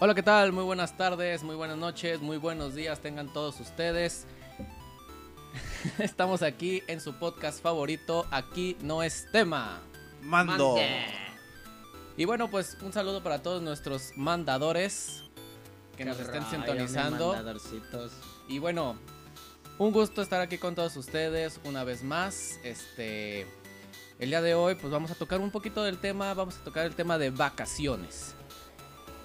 Hola, ¿qué tal? Muy buenas tardes, muy buenas noches, muy buenos días tengan todos ustedes. Estamos aquí en su podcast favorito, Aquí no es tema. Mando. Y bueno, pues un saludo para todos nuestros mandadores que nos estén sintonizando. Y bueno, un gusto estar aquí con todos ustedes una vez más. Este, el día de hoy pues vamos a tocar un poquito del tema, vamos a tocar el tema de vacaciones.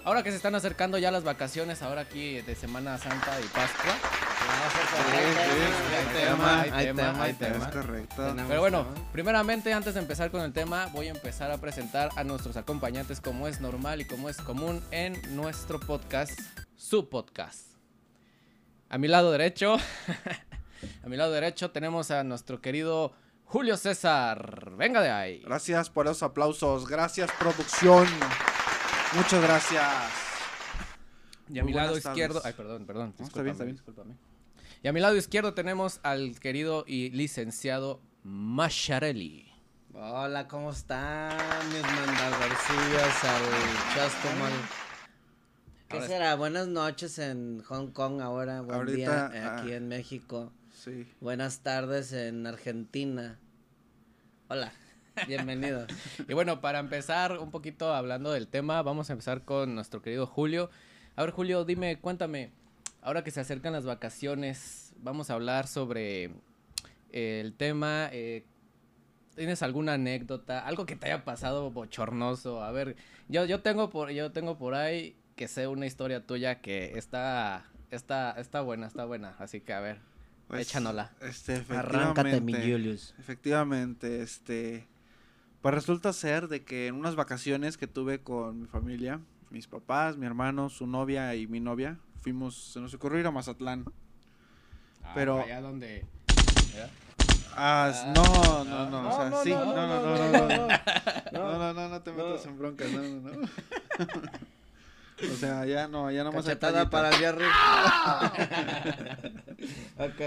Ahora que se están acercando ya las vacaciones, ahora aquí de Semana Santa y Pascua. Hay tema, hay tema. correcto. Pero bueno, primeramente antes de empezar con el tema, voy a empezar a presentar a nuestros acompañantes como es normal y como es común en nuestro podcast, su podcast. A mi lado derecho, a mi lado derecho tenemos a nuestro querido Julio César. Venga de ahí. Gracias por esos aplausos. Gracias, producción. Muchas gracias. Y a Muy mi lado izquierdo, ay, perdón, perdón. No, está bien, está bien. discúlpame. Y a mi lado izquierdo tenemos al querido y licenciado Macharelli. Hola, ¿cómo están mis mandadorcillos al Chastomal? ¿Qué Ahora- será? Buenas noches en Hong Kong ahora, buen Ahorita, día eh, aquí ah. en México. Sí. Buenas tardes en Argentina. Hola, bienvenidos. Y bueno, para empezar un poquito hablando del tema, vamos a empezar con nuestro querido Julio. A ver, Julio, dime, cuéntame, ahora que se acercan las vacaciones, vamos a hablar sobre eh, el tema. eh, ¿Tienes alguna anécdota, algo que te haya pasado bochornoso? A ver, yo, yo tengo por, yo tengo por ahí que sé una historia tuya que está, está, está buena, está buena. Así que a ver, Pues, échanosla. Este, Arráncate, mi. Julius. Efectivamente, este. Pues resulta ser de que en unas vacaciones que tuve con mi familia, mis papás, mi hermano, su novia y mi novia, fuimos, se nos ocurrió ir a Mazatlán. Pero- allá donde... Ah, Ah, no, no, no, no, o sea, no, sí, no, no, no, no, no, no, no, no, no, no, no, no, no te no. metas en broncas, no, no, no. O sea, ya no, ya nomás Cachetada para el Jerry. ok.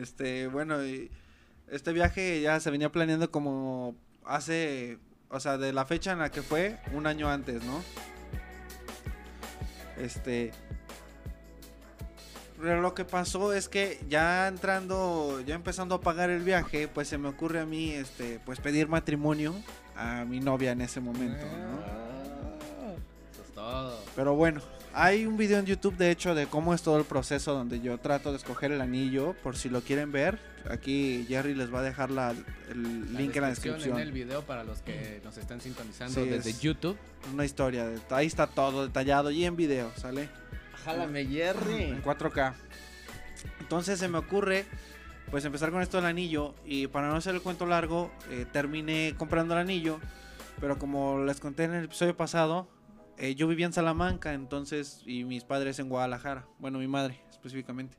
Este, bueno, y este viaje ya se venía planeando como hace, o sea, de la fecha en la que fue, un año antes, ¿no? Este, pero lo que pasó es que ya entrando, ya empezando a pagar el viaje, pues se me ocurre a mí, este, pues pedir matrimonio a mi novia en ese momento, ¿no? Eso es todo. Pero bueno, hay un video en YouTube de hecho de cómo es todo el proceso donde yo trato de escoger el anillo, por si lo quieren ver. Aquí Jerry les va a dejar la- el La link en la descripción. En el video para los que nos están sintonizando Sí, desde es- YouTube. Una historia, de- ahí está todo detallado y en video, ¿sale? Jálame, En Jerry. 4K. Entonces se me ocurre pues empezar con esto del anillo y para no hacer el cuento largo, eh, terminé comprando el anillo, pero como les conté en el episodio pasado, eh, yo vivía en Salamanca, entonces, y mis padres en Guadalajara, bueno, mi madre específicamente.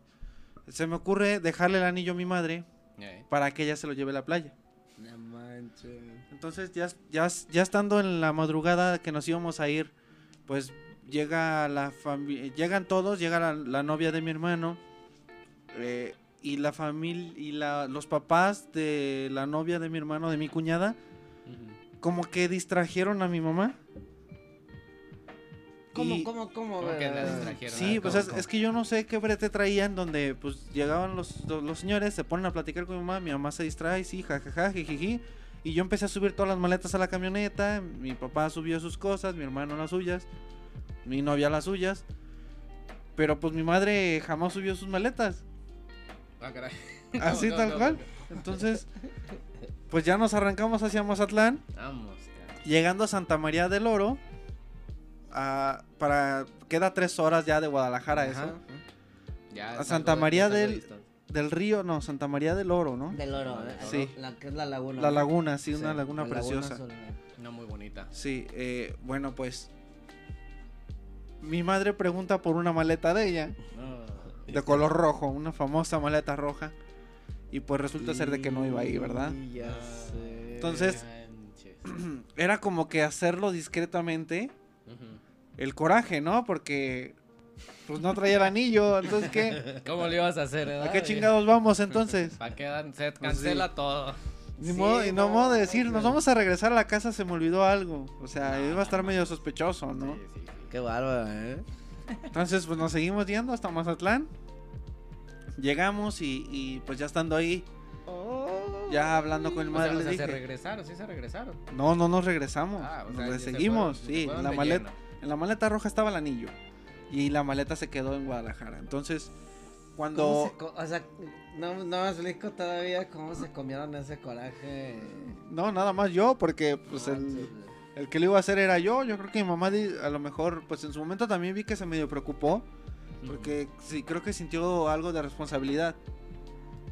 Se me ocurre dejarle el anillo a mi madre Eh, para que ella se lo lleve a la playa. No manches. Entonces ya, ya, ya estando en la madrugada que nos íbamos a ir, pues llega la familia, llegan todos, llega la, la novia de mi hermano eh, y la familia y la, los papás de la novia de mi hermano, de mi cuñada, como que distrajeron a mi mamá. ¿Cómo, Y- cómo, cómo? ¿Cómo que la distrajeron? A Sí, pues ¿cómo, es, que yo no sé qué brete traían donde pues llegaban los, los, los señores, se ponen a platicar con mi mamá, mi mamá se distrae, sí, jajaja, jijiji. Y yo empecé a subir todas las maletas a la camioneta, mi papá subió sus cosas, mi hermano las suyas, mi novia las suyas. Pero pues mi madre jamás subió sus maletas. Ah, caray. Así No, tal no, cual. no. Entonces, pues ya nos arrancamos hacia Mazatlán. Vamos, caray. Llegando a Santa María del Oro, ah, para queda tres horas ya de Guadalajara Ajá. eso. Ya A Santa María de del-. Del río, no, Santa María del Oro, ¿no? Del oro, No, del Sí. La que es la laguna. La laguna, sí, una laguna la preciosa. azul, eh. No, muy bonita. Sí, eh, bueno, pues. Mi madre pregunta por una maleta de ella, No. de color rojo, una famosa maleta roja. Y pues resulta ser de que no iba ahí, ¿verdad? Ya sé. Entonces- Manches. Era como que hacerlo discretamente, Ujú. El coraje, ¿no? Porque pues no traía el anillo, entonces ¿qué? ¿Cómo le ibas a hacer, ¿A verdad? qué chingados vamos entonces? ¿Para qué dan- se Pues cancela todo? Ni Sí, modo, y no, no, modo de decir, no. nos vamos a regresar a la casa, se me olvidó algo. O sea, No, iba a estar no, medio sospechoso, ¿no? Sí, sí, sí. Qué bárbaro, ¿eh? Entonces, pues nos seguimos yendo hasta Mazatlán. Llegamos y, y, pues ya estando ahí, ya hablando con el O sea, madre, o se regresaron, sí se regresaron. no, no nos regresamos, Ah, o nos sea, seguimos, sí, se en fueron la maleta, lleno. En la maleta roja estaba el anillo y la maleta se quedó en Guadalajara. Entonces, ¿Cómo cuando se o sea, no, no me explico todavía cómo se comieron ese coraje. no, nada más yo, porque pues No el, el que lo iba a hacer era yo. Yo creo que mi mamá a lo mejor, pues en su momento también vi que se medio preocupó. Porque sí, creo que sintió algo de responsabilidad.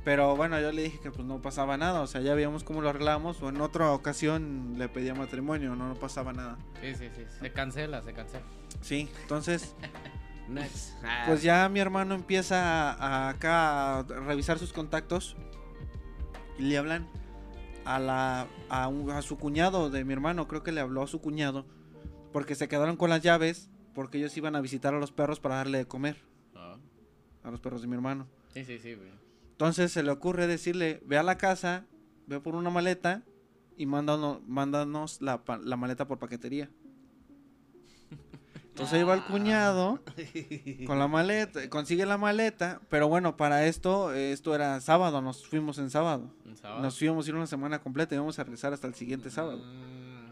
Pero bueno, yo le dije que pues no pasaba nada. O sea, ya veíamos cómo lo arreglamos. O en otra ocasión le pedía matrimonio, no, no pasaba nada. Sí, sí, sí. Se cancela, se cancela. Sí, entonces. Ah, pues ya mi hermano empieza a, a acá a revisar sus contactos. Y le hablan a, la, a, un- a su cuñado de mi hermano. Creo que le habló a su cuñado. Porque se quedaron con las llaves. Porque ellos iban a visitar a los perros para darle de comer. Ah. A los perros de mi hermano. Sí, sí, sí, güey. Entonces se le ocurre decirle, ve a la casa, ve por una maleta y mándanos, mándanos la, la maleta por paquetería. Entonces ahí va el cuñado con la maleta, consigue la maleta, pero bueno, para esto, esto era sábado, nos fuimos en sábado. Sábado. Nos fuimos a ir una semana completa y vamos a regresar hasta el siguiente sábado. Ah,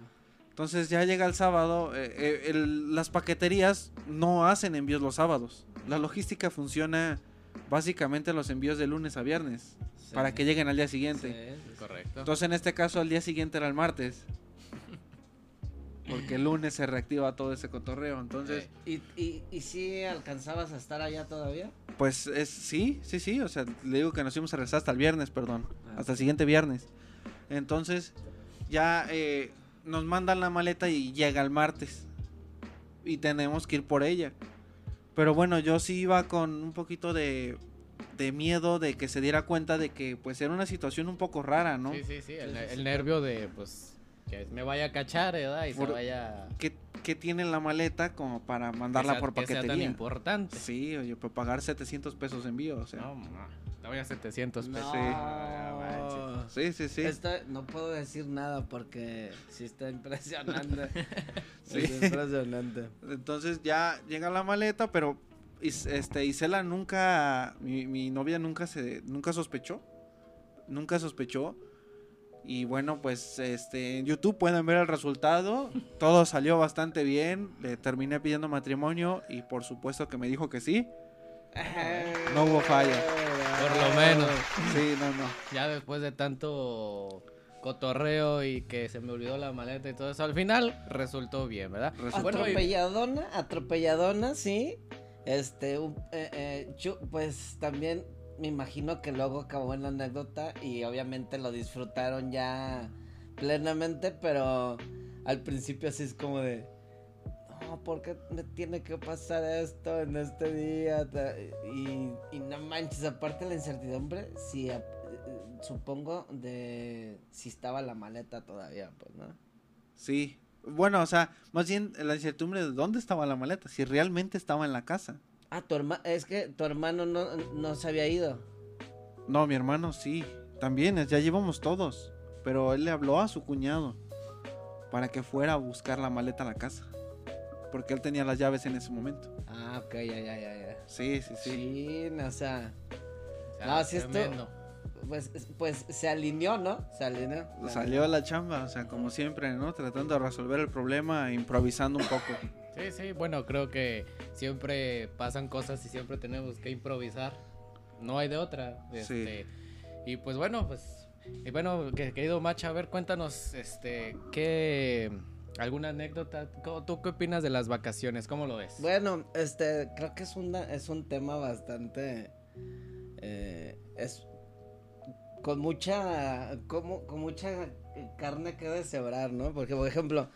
Entonces ya llega el sábado, eh, eh, el- las paqueterías no hacen envíos los sábados. La logística funciona básicamente los envíos de lunes a viernes sí, para que lleguen al día siguiente. sí. Correcto. Entonces en este caso el día siguiente era el martes. Porque el lunes se reactiva todo ese cotorreo. Entonces, ¿Y, y, ¿Y si alcanzabas a estar allá todavía? pues es sí, sí, sí. O sea, le digo que nos íbamos a regresar hasta el viernes, perdón. Ah. Hasta el siguiente viernes. Entonces, ya eh, nos mandan la maleta y llega el martes. Y tenemos que ir por ella. Pero bueno, yo sí iba con un poquito de, de miedo de que se diera cuenta de que pues era una situación un poco rara, ¿no? Sí, sí, sí. El, nervio de, pues, que me vaya a cachar, ¿verdad? Y Por- se vaya. ¿Qué, qué tiene la maleta como para que mandarla sea- por que sea tan paquetería? importante. Sí, oye, para pagar 700 pesos de envío, o sea. No, ma, voy a 700 pesos. No. Sí. Ah, manches. Sí, sí, sí. Esto- no puedo decir nada porque sí está impresionante. Sí. Impresionante. Entonces ya llega la maleta, pero este Isela nunca mi, mi novia nunca se nunca sospechó. Nunca sospechó. Y bueno, pues este en YouTube pueden ver el resultado. Todo salió bastante bien. Le terminé pidiendo matrimonio y por supuesto que me dijo que sí. No hubo falla. Por lo menos. Sí, no, no. Ya después de tanto cotorreo y que se me olvidó la maleta y todo eso, al final resultó bien, ¿verdad? Resultó Atropelladona, atropelladona, sí. Este, eh, eh, yo, pues también me imagino que luego acabó en la anécdota y obviamente lo disfrutaron ya plenamente, pero al principio así es como de, no, ¿por qué me tiene que pasar esto en este día? Y, y no manches, aparte la incertidumbre, si ap- eh, supongo de si estaba la maleta todavía, pues, ¿no? Sí. Bueno, o sea, más bien la incertidumbre de dónde estaba la maleta, si realmente estaba en la casa. Ah, tu hermano, es que tu hermano no, no se había ido. No, mi hermano sí. También, ya llevamos todos. Pero él le habló a su cuñado para que fuera a buscar la maleta a la casa. Porque él tenía las llaves en ese momento. Ah, ok, ya, ya, ya, ya. Sí, sí, sí. Sí, no, o sea, No, sí esto- pues, pues se alineó, ¿no? Se alineó. la Salió a la chamba, o sea, como siempre, ¿no? Tratando de resolver el problema, improvisando un poco. Sí, sí, bueno, creo que siempre pasan cosas y siempre tenemos que improvisar. No hay de otra. Sí. Este, Y pues bueno, pues. Y bueno, que- querido Macha, a ver, cuéntanos, este, qué. ¿Alguna anécdota? ¿Cómo- ¿Tú qué opinas de las vacaciones? ¿Cómo lo ves? Bueno, este, creo que es, una, es un tema bastante, eh, es con mucha, como, con mucha carne que deshebrar, ¿no? Porque, por ejemplo,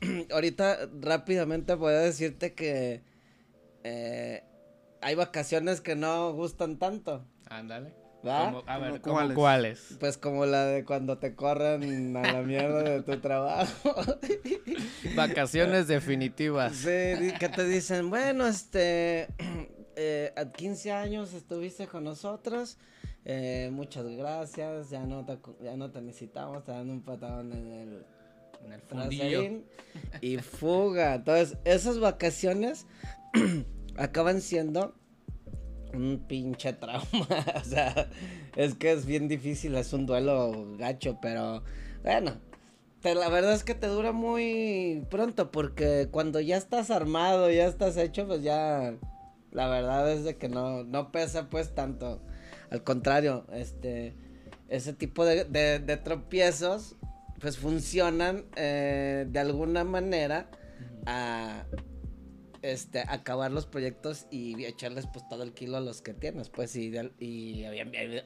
ahorita rápidamente voy a decirte que eh, hay vacaciones que no gustan tanto, Ándale. ¿Va? ¿Cómo- a ver, ¿Cómo ¿cómo cuáles? cuáles? Pues como la de cuando te corren a la mierda de tu trabajo. Vacaciones definitivas. Sí, que te dicen, bueno, este, eh, a 15 años estuviste con nosotros, eh, muchas gracias, ya no te, ya no te necesitamos, te dan un patadón en el En el fundillo. traserín y fuga. Entonces, esas vacaciones acaban siendo un pinche trauma. o sea, es que es bien difícil, es un duelo gacho, pero bueno. la verdad es que te dura muy pronto porque cuando ya estás armado, ya estás hecho, pues ya la verdad es de que no, no pesa pues tanto. Al contrario, este, ese tipo de, de, tropiezos pues funcionan eh, de alguna manera a este, acabar los proyectos y echarles pues todo el kilo a los que tienes, pues, y, y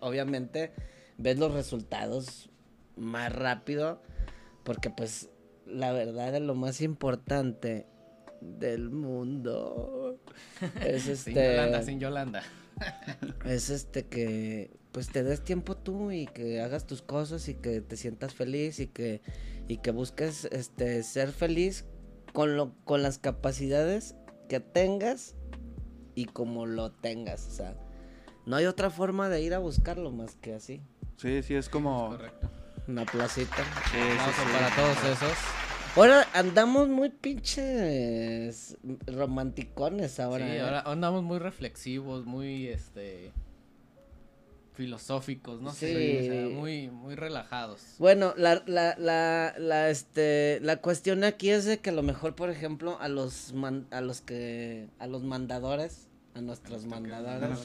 obviamente ves los resultados más rápido, porque pues la verdad es lo más importante del mundo es este... Sin Yolanda, sin Yolanda. es este que pues te des tiempo tú y que hagas tus cosas y que te sientas feliz y que y que busques este ser feliz con lo con las capacidades que tengas y como lo tengas. O sea, no hay otra forma de ir a buscarlo más que así. Sí, sí, es como... Correcto. Una placita. Sí, para todos esos. Ahora andamos muy pinches romanticones ahora. Sí, ¿eh? ahora andamos muy reflexivos, muy este filosóficos, no sé, muy, muy relajados. Bueno, la, la, la, la, este, la cuestión aquí es de que a lo mejor, por ejemplo, a los, a los que, a los mandadores, a nuestros mandadores,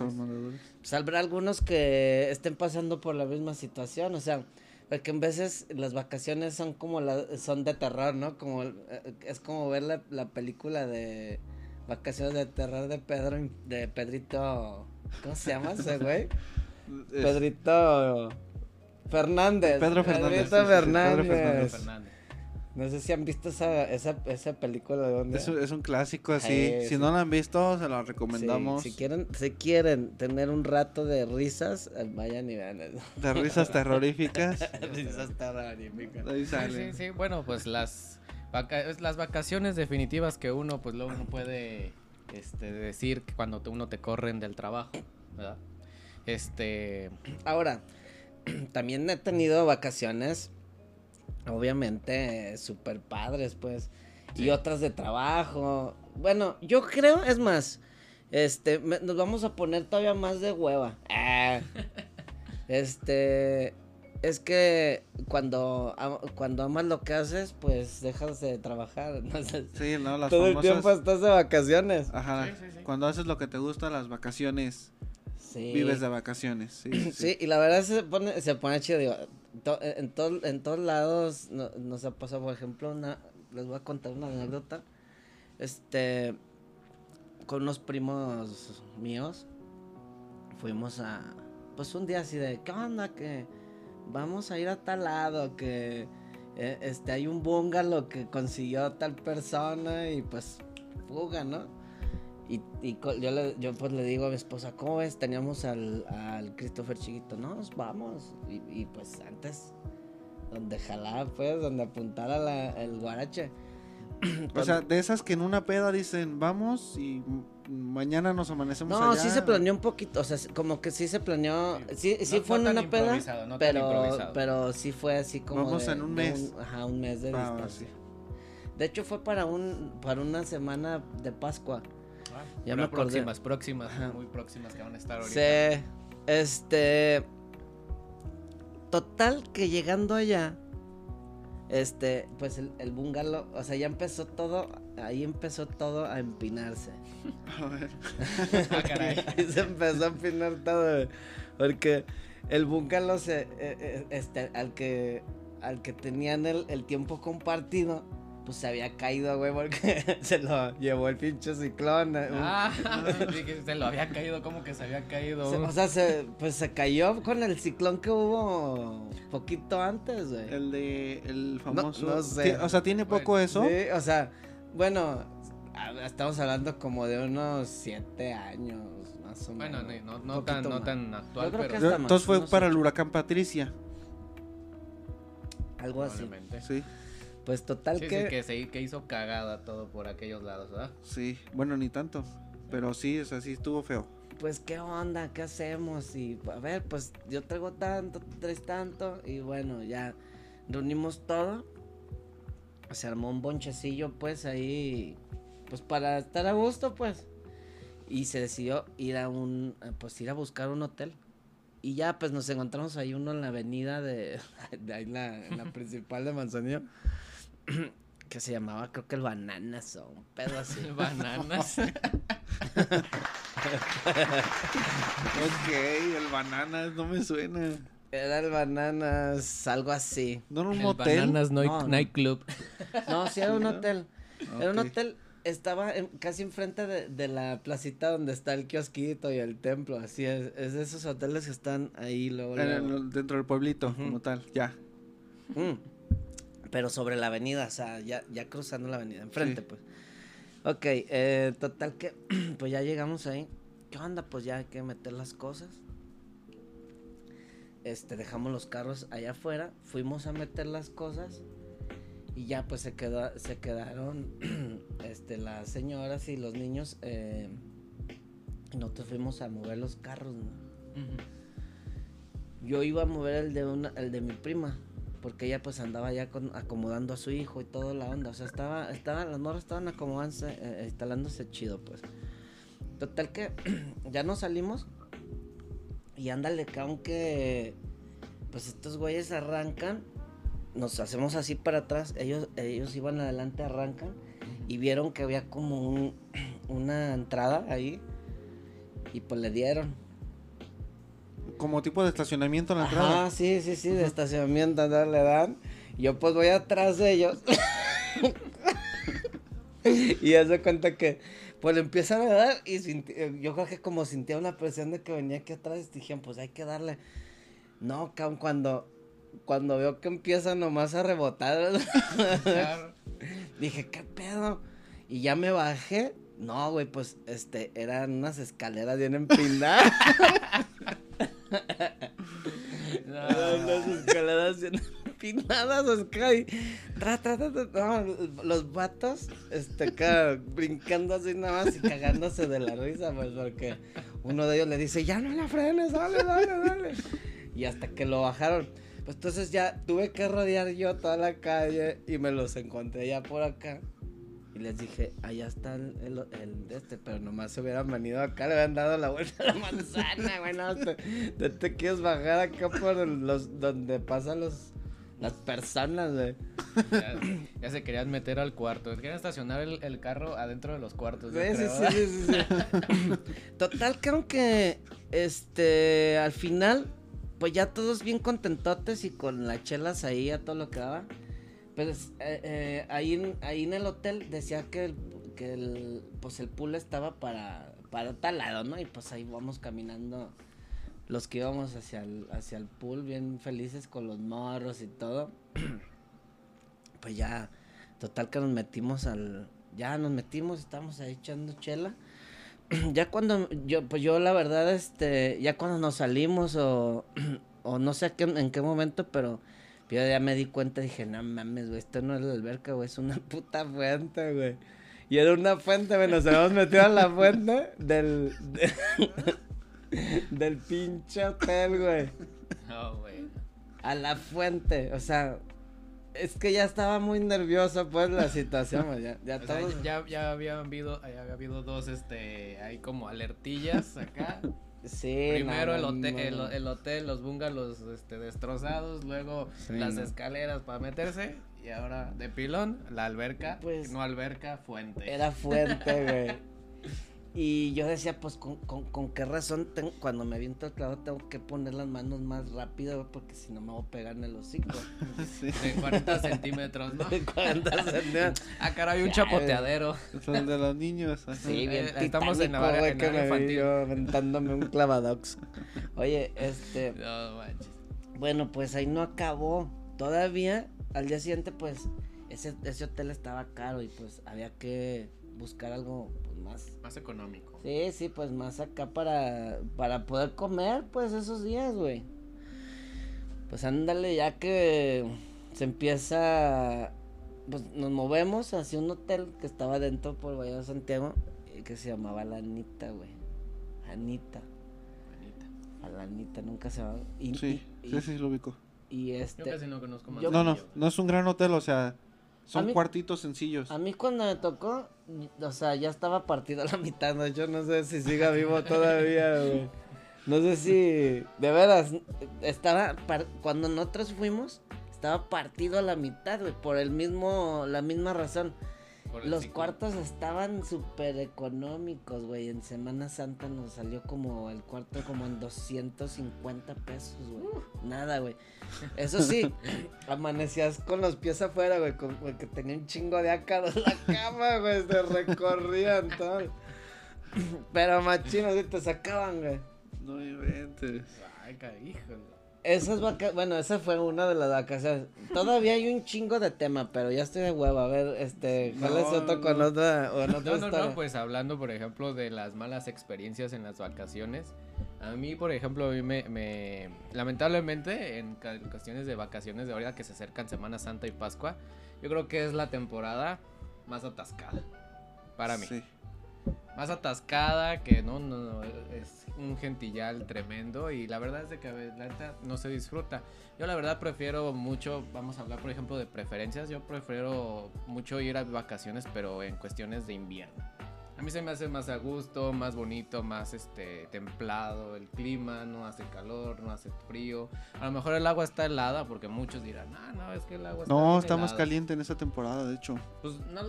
pues habrá algunos que estén pasando por la misma situación, o sea, porque en veces las vacaciones son como la, son de terror, ¿no? Como, eh, es como ver la, la película de vacaciones de terror de Pedro, de Pedrito, ¿cómo se llama ese güey? Pedrito Fernández. Pedro Fernández. Pedrito Fernández. No sé si han visto esa, esa, esa película de dónde. Es, un clásico así. si no la han visto, se la recomendamos. si quieren, si quieren tener un rato de risas, eh, vayan y vean De risas terroríficas. risas terroríficas. Sí, sí, sí. Bueno, pues las, las vacaciones definitivas que uno, pues luego no puede este, decir cuando uno te corren del trabajo, ¿verdad? Este. Ahora, también he tenido vacaciones, obviamente, súper padres, pues. Y otras de trabajo. Bueno, yo creo, es más, este, nos vamos a poner todavía más de hueva. Ah, este, es que cuando, cuando amas lo que haces, pues dejas de trabajar. sí, no, las Todo el tiempo estás de vacaciones. Ajá. Cuando haces lo que te gusta, las vacaciones Vives de vacaciones, sí, sí. y la verdad se pone, se pone chido, digo, en, todo, en todos lados no, nos ha pasado, por ejemplo, una, les voy a contar una anécdota, este, con unos primos míos, fuimos a, pues un día así de, ¿qué onda? Que vamos a ir a tal lado, que eh, este, hay un bungalow que consiguió tal persona y pues fuga, ¿no? Y, yo, le, yo pues le digo a mi esposa, ¿cómo ves? Teníamos al, al Christopher chiquito, no, vamos. Y, pues antes, donde jalaba, pues, donde apuntara la, el guarache. o sea, de esas que en una peda dicen, vamos y mañana nos amanecemos No, sí se planeó un poquito, o sea, como que sí se planeó, sí, sí, fue, en una peda, pero, pero sí fue así como Vamos en un mes. ajá, un mes de ah, distancia. De hecho fue para un para una semana de Pascua. Ya me Próximas, próximas, muy próximas que van a estar ahorita. Sí. Este. Total que llegando allá. Este, pues el, el bungalow, o sea, ya empezó todo, ahí empezó todo a empinarse. A ver. ah, caray. ahí se empezó a empinar todo, porque el bungalow se, eh, eh, este, al que, al que tenían el, el tiempo compartido, pues se había caído, güey, porque se lo llevó el pinche ciclón. Eh, ah, dije, se lo había caído, como que se había caído. o sea, se, pues se cayó con el ciclón que hubo poquito antes, güey. El de, el famoso. No, sé. O sea, ¿tiene poco eso? Sí, o sea, bueno, estamos hablando como de unos siete años, más o menos. Bueno, no, no, tan, no tan actual, pero... Entonces fue para el huracán Patricia. Algo así. Sí. Pues total que... Sí, que, se, que hizo cagada todo por aquellos lados, ¿verdad? Sí, bueno, ni tanto. Pero sí, o sea, sí estuvo feo. Pues, ¿qué onda? ¿Qué hacemos? Y, a ver, pues, yo traigo tanto, tú traes tanto. Y bueno, ya reunimos todo. Se armó un bonchecillo, pues, ahí. Pues, para estar a gusto, pues. y se decidió ir a un, pues ir a buscar un hotel. Y ya, pues nos encontramos ahí uno en la avenida de, de ahí en la, en la principal de Manzanillo, que se llamaba, creo que el Bananas o un pedo así. Bananas. Ok, el bananas no me suena. Era el Bananas, algo así. No era un El motel. Bananas No, no. Nightclub. No, sí era un hotel. Era un hotel, estaba en- casi enfrente de, de la placita donde está el kiosquito y el templo, así es. Es de esos hoteles que están ahí luego. Luego. el- dentro del pueblito, como tal, ya. Mm. Pero sobre la avenida, o sea, ya, ya cruzando la avenida, enfrente, Sí. pues. Ok, eh, total que, pues ya llegamos ahí. ¿Qué onda? Pues ya hay que meter las cosas. Este, dejamos los carros allá afuera, fuimos a meter las cosas y ya pues se quedó, se quedaron, este, las señoras y los niños, eh, y nosotros fuimos a mover los carros, ¿no? Yo iba a mover el de una, el de mi prima, porque ella pues andaba ya acomodando a su hijo y toda la onda, o sea, estaba, estaba, las morras estaban acomodándose, eh, instalándose chido, pues. Total que ya nos salimos y ándale, que aunque pues estos güeyes arrancan, nos hacemos así para atrás, ellos, ellos iban adelante, arrancan y vieron que había como un, una entrada ahí y pues le dieron. Como tipo de estacionamiento en la entrada. Ajá, sí, sí, sí, de estacionamiento, ¿no? le dan. Yo pues voy atrás de ellos. y hace cuenta que pues le empiezan a dar y sinti- eh, yo creo que como sentía una presión de que venía aquí atrás, dijeron, pues hay que darle. No, cabrón, cuando, cuando veo que empieza nomás a rebotar, Claro. dije, ¿qué pedo? Y ya me bajé. No, güey, pues este, eran unas escaleras bien empinadas. Eran unas escaleras bien empinadas, Oscar. y tra, tra, tra, tra, no, los vatos, este, brincando así nada más y cagándose de la risa, pues, porque uno de ellos le dice, ya no la frenes, dale, dale, dale. Y hasta que lo bajaron. Pues entonces ya tuve que rodear yo toda la calle y me los encontré ya por acá. Y les dije, allá está el, el, este, pero nomás se hubieran venido acá, le hubieran dado la vuelta a la manzana, güey, no, te, te, te quieres bajar acá por los, donde pasan los, las personas, güey. Ya, ya se querían meter al cuarto. Querían estacionar el, el carro adentro de los cuartos. Sí, sí, sí, sí, sí. Total, creo que, este, al final, pues ya todos bien contentotes y con las chelas ahí a todo lo que daba. Pues eh, eh, ahí, en- ahí en el hotel decía que el, que el, pues el pool estaba para, para tal lado, ¿no? Y pues ahí vamos caminando los que íbamos hacia el, hacia el pool bien felices con los morros y todo. pues ya, total que nos metimos al, ya nos metimos, estábamos ahí echando chela. ya cuando yo, pues yo la verdad, este, ya cuando nos salimos o, o no sé qué- en qué momento, pero yo ya me di cuenta, dije, no mames, güey, esto no es la alberca, güey, es una puta fuente, güey. Y era una fuente, güey, nos habíamos metido a la fuente del, de- del pinche hotel, güey. No, güey. A la fuente, o sea, es que ya estaba muy nervioso, pues, la situación, güey, ya, ya sea, ya, ya había habido, ya había habido dos, este, hay como alertillas acá. Sí, Primero el, no, hotel, no, el, hotel, los bungalows, este, destrozados, luego Sí, las escaleras para meterse y ahora de pilón, la alberca, Pues, no alberca, fuente. Era fuente, güey. Y yo decía, pues, ¿con, con, con qué razón tengo- cuando me aviento el clavo tengo que poner las manos más rápido, porque si no me voy a pegar en el hocico. Sí. De 40 centímetros, ¿no? De 40 centímetros. Ah, caray, un chapoteadero. El de los niños. ajá. Sí, bien Eh, estamos en la área- en que me infantil. yo aventándome un clavadox. Oye, este, No manches. bueno, pues ahí no acabó. Todavía, al día siguiente, pues, ese, ese hotel estaba caro y pues había que buscar algo más Más económico. Sí, sí, pues más acá para, para poder comer, pues esos días, güey. Pues ándale, ya que se empieza, pues nos movemos hacia un hotel que estaba dentro por Valle de Santiago, y que se llamaba La Anita, güey. Anita, Manita. a la Anita, nunca se va. Y, Sí, y, sí, sí, lo ubico. y Yo este, casi no conozco más. Yo- No, no, no es un gran hotel, o sea, Son mí- cuartitos sencillos. A mí cuando me tocó, o sea, ya estaba partido a la mitad, ¿no? Yo no sé si siga vivo todavía, güey. No sé si, de veras, estaba, cuando nosotros fuimos, estaba partido a la mitad, güey, por el mismo, la misma razón. Los cuartos estaban súper económicos, güey. En Semana Santa nos salió como el cuarto como en 250 pesos, güey. Nada, güey. Eso sí, amanecías con los pies afuera, güey, porque tenía un chingo de ácaros la cama, güey. Se recorrían todo. Pero machinos, te sacaban, güey. No inventes. Ay, ca- híjole. Esas vaca bueno, esa fue una de las vacaciones. Todavía hay un chingo de tema, pero ya estoy de huevo. A ver, este, ¿cuál es No, otro con otra, otra No, no, historia? no, pues hablando, por ejemplo, de las malas experiencias en las vacaciones. A mí, por ejemplo, a mí me, me- lamentablemente, en cuestiones de vacaciones de ahorita que se acercan Semana Santa y Pascua, yo creo que es la temporada más atascada. Para mí. Sí. Más atascada, que no, no, no, es un gentillal tremendo y la verdad es de que la neta no se disfruta. Yo la verdad prefiero mucho, vamos a hablar por ejemplo de preferencias, yo prefiero mucho ir a vacaciones pero en cuestiones de invierno. A mí se me hace más a gusto, más bonito, más este templado el clima, no hace calor, no hace frío. A lo mejor el agua está helada porque muchos dirán, ah, no, es que el agua está No, está más helada". caliente en esta temporada, de hecho. Pues no,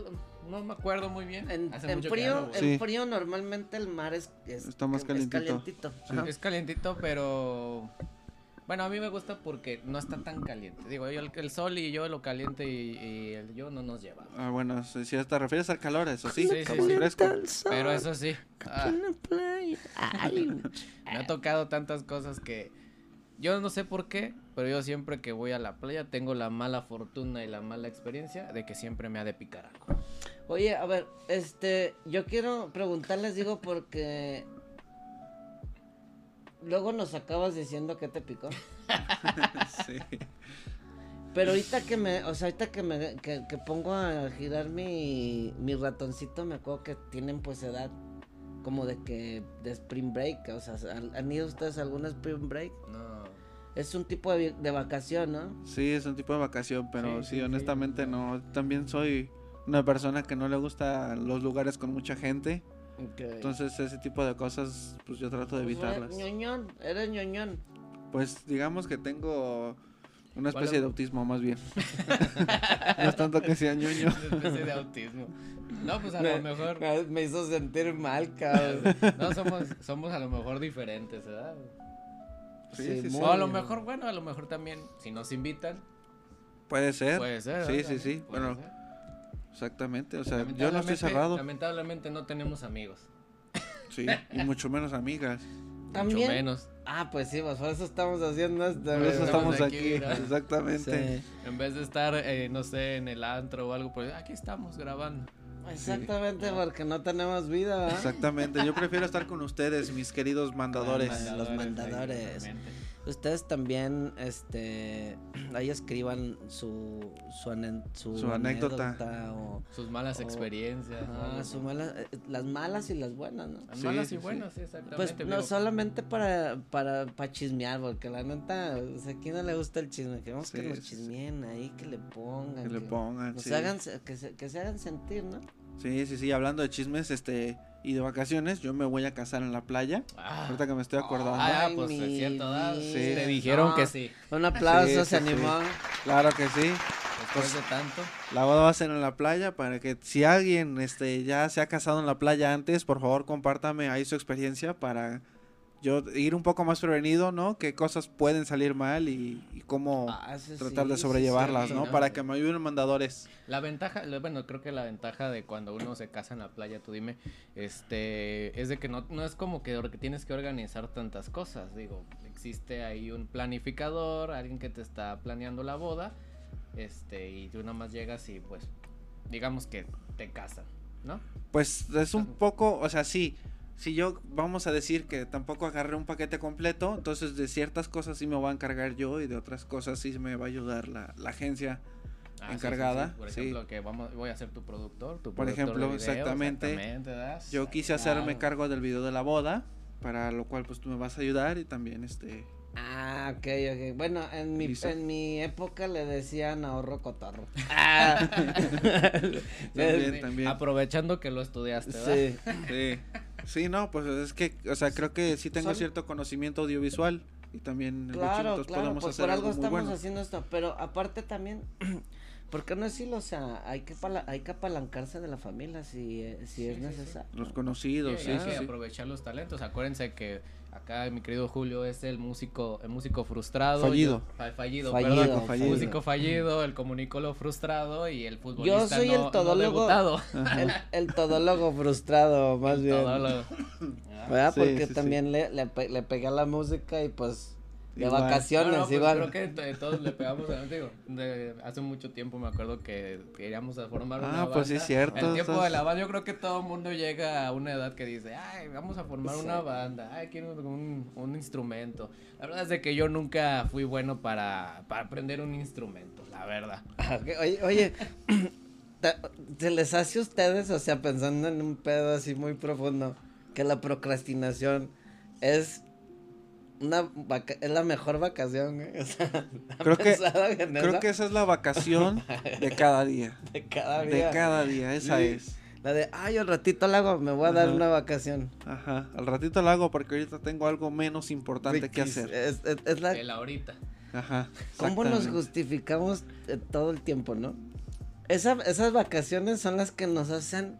no me acuerdo muy bien. En, Hace en mucho que frío, voy. en Sí. frío normalmente el mar es, es- Está más es calientito. Sí. Es calientito, pero. Bueno, a mí me gusta porque no está tan caliente. Digo, yo el, el sol y yo lo caliente y, y el yo no nos lleva. Ah, bueno, si si te refieres al calor, eso sí, Sí, sí, fresco. Pero eso sí, ah, me ha tocado tantas cosas que yo no sé por qué, pero yo siempre que voy a la playa tengo la mala fortuna y la mala experiencia de que siempre me ha de picar algo. Oye, a ver, este, yo quiero preguntarles, digo, porque luego nos acabas diciendo que te picó. sí. Pero ahorita que me, o sea, ahorita que me, que, que pongo a girar mi, mi ratoncito, me acuerdo que tienen pues edad como de que, de spring break, o sea, ¿han ido ustedes a algún spring break? No. Es un tipo de, de vacación, ¿no? Sí, es un tipo de vacación, pero Sí, sí, sí, sí. honestamente no. También soy una persona que no le gusta los lugares con mucha gente. Entonces ese tipo de cosas, pues yo trato de Pues, evitarlas. eres ñoñón, eres ñoñón. Pues digamos que tengo una ¿Cuál especie es? de autismo más bien. no es tanto que sea ñoño. Una especie de autismo. No, pues a Me- lo mejor. Me, hizo sentir mal, cabrón. No, somos, somos a lo mejor diferentes, ¿verdad? Sí, Sí, sí, O a lo mejor, bueno, a lo mejor también, si nos invitan, Puede ser. puede ser. Sí, ¿verdad? sí, sí. Bueno, ser. Exactamente. O sea, yo no estoy cerrado. Lamentablemente no tenemos amigos. Sí, y mucho menos amigas. También. Mucho menos. Ah, pues sí, pues por eso estamos haciendo esto. Por eso estamos Estamos aquí. Exactamente. Sí. En vez de estar, eh, no sé, en el antro o algo, pues aquí estamos grabando. Exactamente, porque no tenemos vida, ¿verdad? Exactamente. Yo prefiero estar con ustedes, mis queridos mandadores. Manda- los mandadores. Ustedes también, este, ahí escriban su, su, ane- su, Su anécdota. o, Sus malas Oh. experiencias. ajá, algo. su mala- eh, las malas y las buenas, ¿no? Las Sí, malas sí, y sí. buenas, sí, exactamente. Pues no digo, solamente para, para, para chismear, porque la neta, o sea, ¿a quién no le gusta el chisme? Queremos que nos chismeen ahí, que le pongan. Que le pongan. nos sí. hagan, se- que, se, que se hagan sentir, ¿no? Sí, sí, sí. Hablando de chismes este y de vacaciones, yo me voy a casar en la playa. Ah, Ahorita que me estoy acordando. ah, Ay, pues mi es cierto. Sí. Te dijeron No. que sí. Un aplauso, Sí, se sí. animó. Claro que sí. Después de tanto. La boda va a ser en la playa para que si alguien este ya se ha casado en la playa antes, por favor compártame ahí su experiencia para yo ir un poco más prevenido, ¿no? Qué cosas pueden salir mal y, y cómo Ah, sí, tratar de sobrellevarlas, sí, ¿no? no. Para que me ayuden mandadores. La ventaja, bueno, creo que la ventaja de cuando uno se casa en la playa, tú dime, este, es de que no, no es como que, tienes que organizar tantas cosas, digo, existe ahí un planificador, alguien que te está planeando la boda, este, y tú nada más llegas y pues, digamos que te casan, ¿no? Pues es un poco, o sea, sí, si yo vamos a decir que tampoco agarré un paquete completo, entonces de ciertas cosas sí me voy a encargar yo y de otras cosas sí me va a ayudar la, la agencia. Ah, sí, sí, Encargada, sí, Por ejemplo, que vamos, voy a ser tu productor, tu Por productor de ejemplo, video, exactamente. ¿verdad? Yo quise hacerme cargo del video de la boda, para lo cual pues tú me vas a ayudar y también este Ah, ok, ok. Bueno, en mi, Listo. en mi época le decían ahorro cotorro. Ah. También, también. Aprovechando que lo estudiaste, ¿verdad? sí. Sí. Sí, no, pues es que, o sea, creo que sí tengo Son- cierto conocimiento audiovisual y también el Claro, Luchito, claro, podemos pues hacer por algo algo muy estamos bueno. haciendo esto, pero aparte también, ¿por qué no decirlo? O sea, hay que, pala- hay que apalancarse de la familia si, eh, si es Sí, sí, sí. necesario. Los conocidos, Sí, sí, hay sí, que sí. aprovechar los talentos. Acuérdense que acá mi querido Julio es el músico, el músico frustrado. Fallido. yo- fa- fallido, Fallido, perdón. fallido. Músico fallido, el comunicólogo frustrado y el futbolista soy no, el no todólogo. debutado. El, el todólogo frustrado, más El bien. todólogo. ¿Verdad? Sí, Porque sí, sí. también Le, le, pe- le pegué a la música y pues de Igual. vacaciones No, no, pues igual. Creo que todos le pegamos a digo, de- hace mucho tiempo me acuerdo que queríamos a formar una Ah, pues sí, banda. cierto, El tiempo de la banda, yo creo que todo el mundo llega a una edad que dice, ay, vamos a formar Sí. una banda, ay, quiero un, un instrumento. La verdad es de que yo nunca fui bueno para, para aprender un instrumento, la verdad. Ah, Oye, oye, ¿se les hace a ustedes, o sea, pensando en un pedo así muy profundo, que la procrastinación es una vaca- es la mejor vacación, güey? O sea, ¿han Creo que- Creo eso? que esa es la vacación de cada día. de cada De día. cada día, esa Sí. es. La de, ay, al ratito la hago, me voy a dar una vacación. Ajá, al ratito la hago porque ahorita tengo algo menos importante que hacer. Es, es- es la, El ahorita. Ajá. ¿Cómo nos justificamos eh, todo el tiempo, no? Esa- esas vacaciones son las que nos hacen,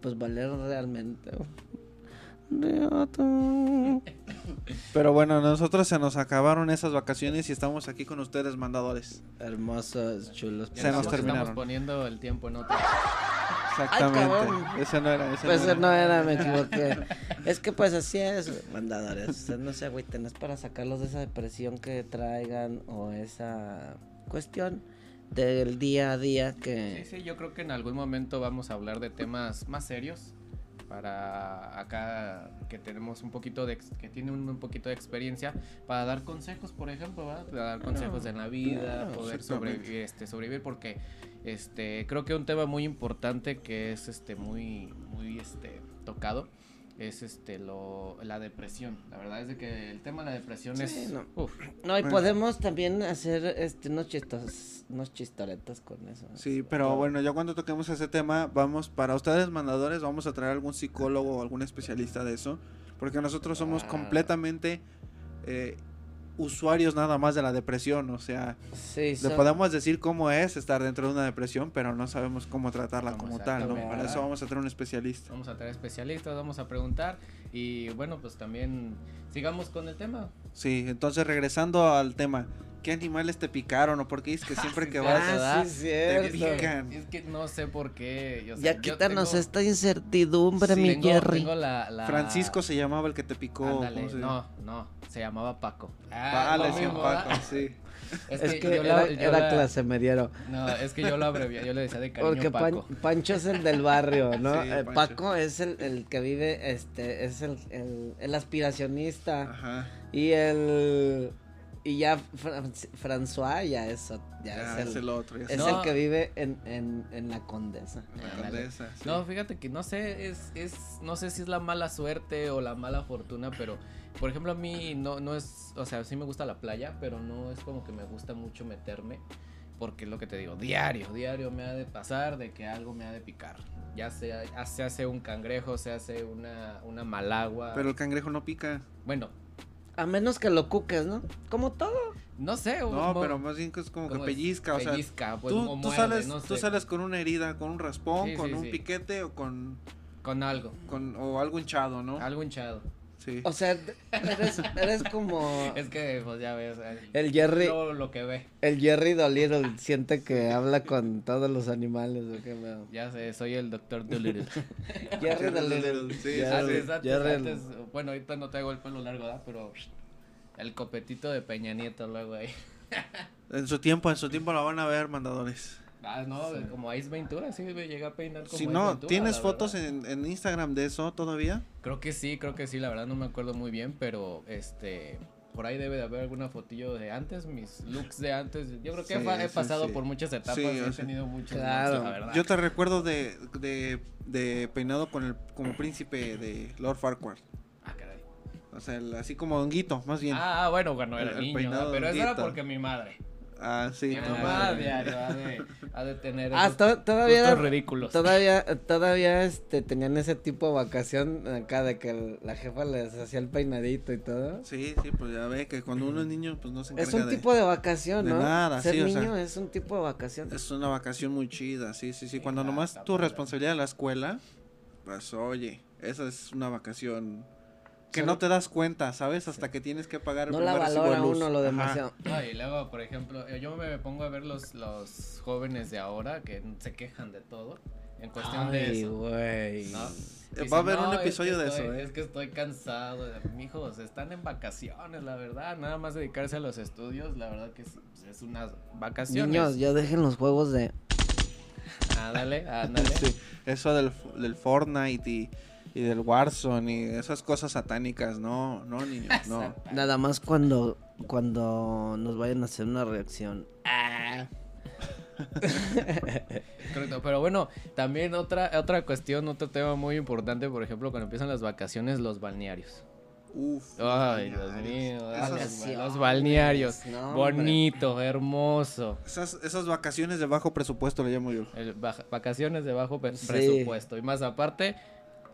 pues, valer realmente. Pero bueno, nosotros se nos acabaron esas vacaciones y estamos aquí con ustedes, mandadores. Hermosos, chulos. Se nos terminaron. Estamos poniendo el tiempo en otro. Exactamente. cabrón. ese no era, ese Pues no era. no era, me equivoqué. Es que pues así es, mandadores. Ustedes no se agüiten, es para sacarlos de esa depresión que traigan o esa cuestión del día a día Sí, que... sí, yo creo que en algún momento vamos a hablar de temas más serios para acá que tenemos un poquito de que tiene un, un poquito de experiencia para dar consejos, por ejemplo, ¿verdad? Para dar consejos en la vida, claro, poder sobrevivir, este, sobrevivir porque este creo que un tema muy importante que es este muy muy este tocado es este lo la depresión. La verdad es de que el tema de la depresión Sí, es no. uf, No, y Bueno. podemos también hacer este unos chistos, unos chistoretos con eso. Sí, pero bueno, ya cuando toquemos ese tema, vamos, para ustedes mandadores, vamos a traer algún psicólogo o algún especialista de eso, porque nosotros somos Ah. completamente eh, usuarios nada más de la depresión, o sea, Sí, le podemos decir cómo es estar dentro de una depresión, pero no sabemos cómo tratarla Cómo como tal, ¿no? Para eso vamos a traer un especialista. Vamos a traer especialistas, vamos a preguntar y bueno, pues también sigamos con el tema. Sí, entonces regresando al tema, ¿qué animales te picaron o por qué dices que siempre Sí, que vas... Ah, sí, Te pican. Es que no sé por qué. yo sé- Ya yo quítanos tengo- esta incertidumbre, Sí, mi tengo- Jerry. tengo la- la- Francisco se llamaba el que te picó. Ándale, ¿cómo se no, no, se llamaba Paco. Ah, le decían Paco, ¿verdad? sí. Es, Es que, que yo la- era, yo era la- clase mediero. No, es que yo lo abrevié, yo le decía de cariño Porque Pan- Paco. Pancho es el del barrio, ¿no? Sí, Eh. Paco es el, el que vive, este, es el, el, el aspiracionista. Ajá. Y el. Y ya Fran- François ya es, ya Ya, es, es el, otro. ya es es No. el que vive en, en, en la condesa. la condesa, sí. No, fíjate que no sé, es, es, no sé si es la mala suerte o la mala fortuna, pero, por ejemplo, a mí no, no es, o sea, sí me gusta la playa, pero no es como que me gusta mucho meterme, porque es lo que te digo, diario, diario me ha de pasar de que algo me ha de picar. Ya sea, se hace un cangrejo, se hace una, una malagua. Pero el cangrejo no pica. Bueno, A menos que lo cuques, ¿no? Como todo. no sé. o No, pero más bien que es como que ¿cómo es? pellizca. O sea, Pellizca, pues, tú, o tú muerde, sales, no tú sales con una herida, con un raspón, Sí, con sí, un sí. piquete o con, con algo, con o algo hinchado, ¿no? algo hinchado. Sí. O sea, eres, eres como Es que, pues ya ves, el Jerry, lo, lo que ve. el Jerry Dolittle siente que habla con todos los animales. ¿o qué pedo? Ya sé, soy el doctor Dolittle. Jerry Dolittle. Sí, sí, Jerry- antes, antes, Jerry- antes, bueno, ahorita no traigo el pelo largo, ¿verdad? Pero el copetito de Peña Nieto luego ahí. En su tiempo, en su tiempo la van a ver, mandadores. Ah, no, como Ice Ventura, sí me llega a peinar como Si Ace no, Ventura, ¿tienes fotos en, en Instagram de eso todavía? Creo que sí, creo que sí, la verdad no me acuerdo muy bien, pero este... Por ahí debe de haber alguna fotillo de antes, mis looks de antes. Yo creo que Sí, he, he sí, pasado sí. por muchas etapas, Sí, he tenido muchos claro. looks, la verdad. Yo te recuerdo de, de, de peinado con el como príncipe de Lord Farquhar. Ah, caray. O sea, el- así como honguito, más bien. Ah, bueno, cuando El- era el niño, pero eso era porque mi madre. Ah, sí. diario ha de, ha de tener Ah, esos to- todavía, gustos ridículos. todavía, todavía, este, tenían ese tipo de vacación acá de que el- la jefa les hacía el peinadito y todo. Sí, sí, pues ya ve que cuando uno es niño, pues no se encarga Es un de... tipo de vacación, de ¿no? nada, Ser sí, o sea, niño es un tipo de vacación. Es una vacación muy chida, sí, sí, sí. Cuando nomás tu responsabilidad de la escuela, pues oye, esa es una vacación que no te das cuenta, ¿sabes? Hasta que tienes que pagar el No la recibo de valora luz. uno lo demasiado. No, y luego, por ejemplo, eh, yo me pongo a ver los, los jóvenes de ahora que se quejan de todo en cuestión de Ay, eso. güey. ¿no? Va a haber un "No, es que episodio de estoy- eso, ¿eh?" Es que estoy cansado. Mijos, están en vacaciones, la verdad. Nada más dedicarse a los estudios, la verdad que sí, pues, es unas vacaciones. Niños, ya dejen los juegos de... Ándale, ándale. Sí, eso del, del Fortnite y, y del Warzone y esas cosas satánicas, no, no, niños, no. Nada más cuando, cuando nos vayan a hacer una reacción. Correcto, pero bueno, también otra, otra cuestión, otro tema muy importante, por ejemplo, cuando empiezan las vacaciones, los balnearios. Uf. Ay, Dios mío, los, balnearios. no, hombre. Bonito, hermoso. Esas, esas vacaciones de bajo presupuesto le llamo yo. El vacaciones de bajo Sí. presupuesto. Y más aparte,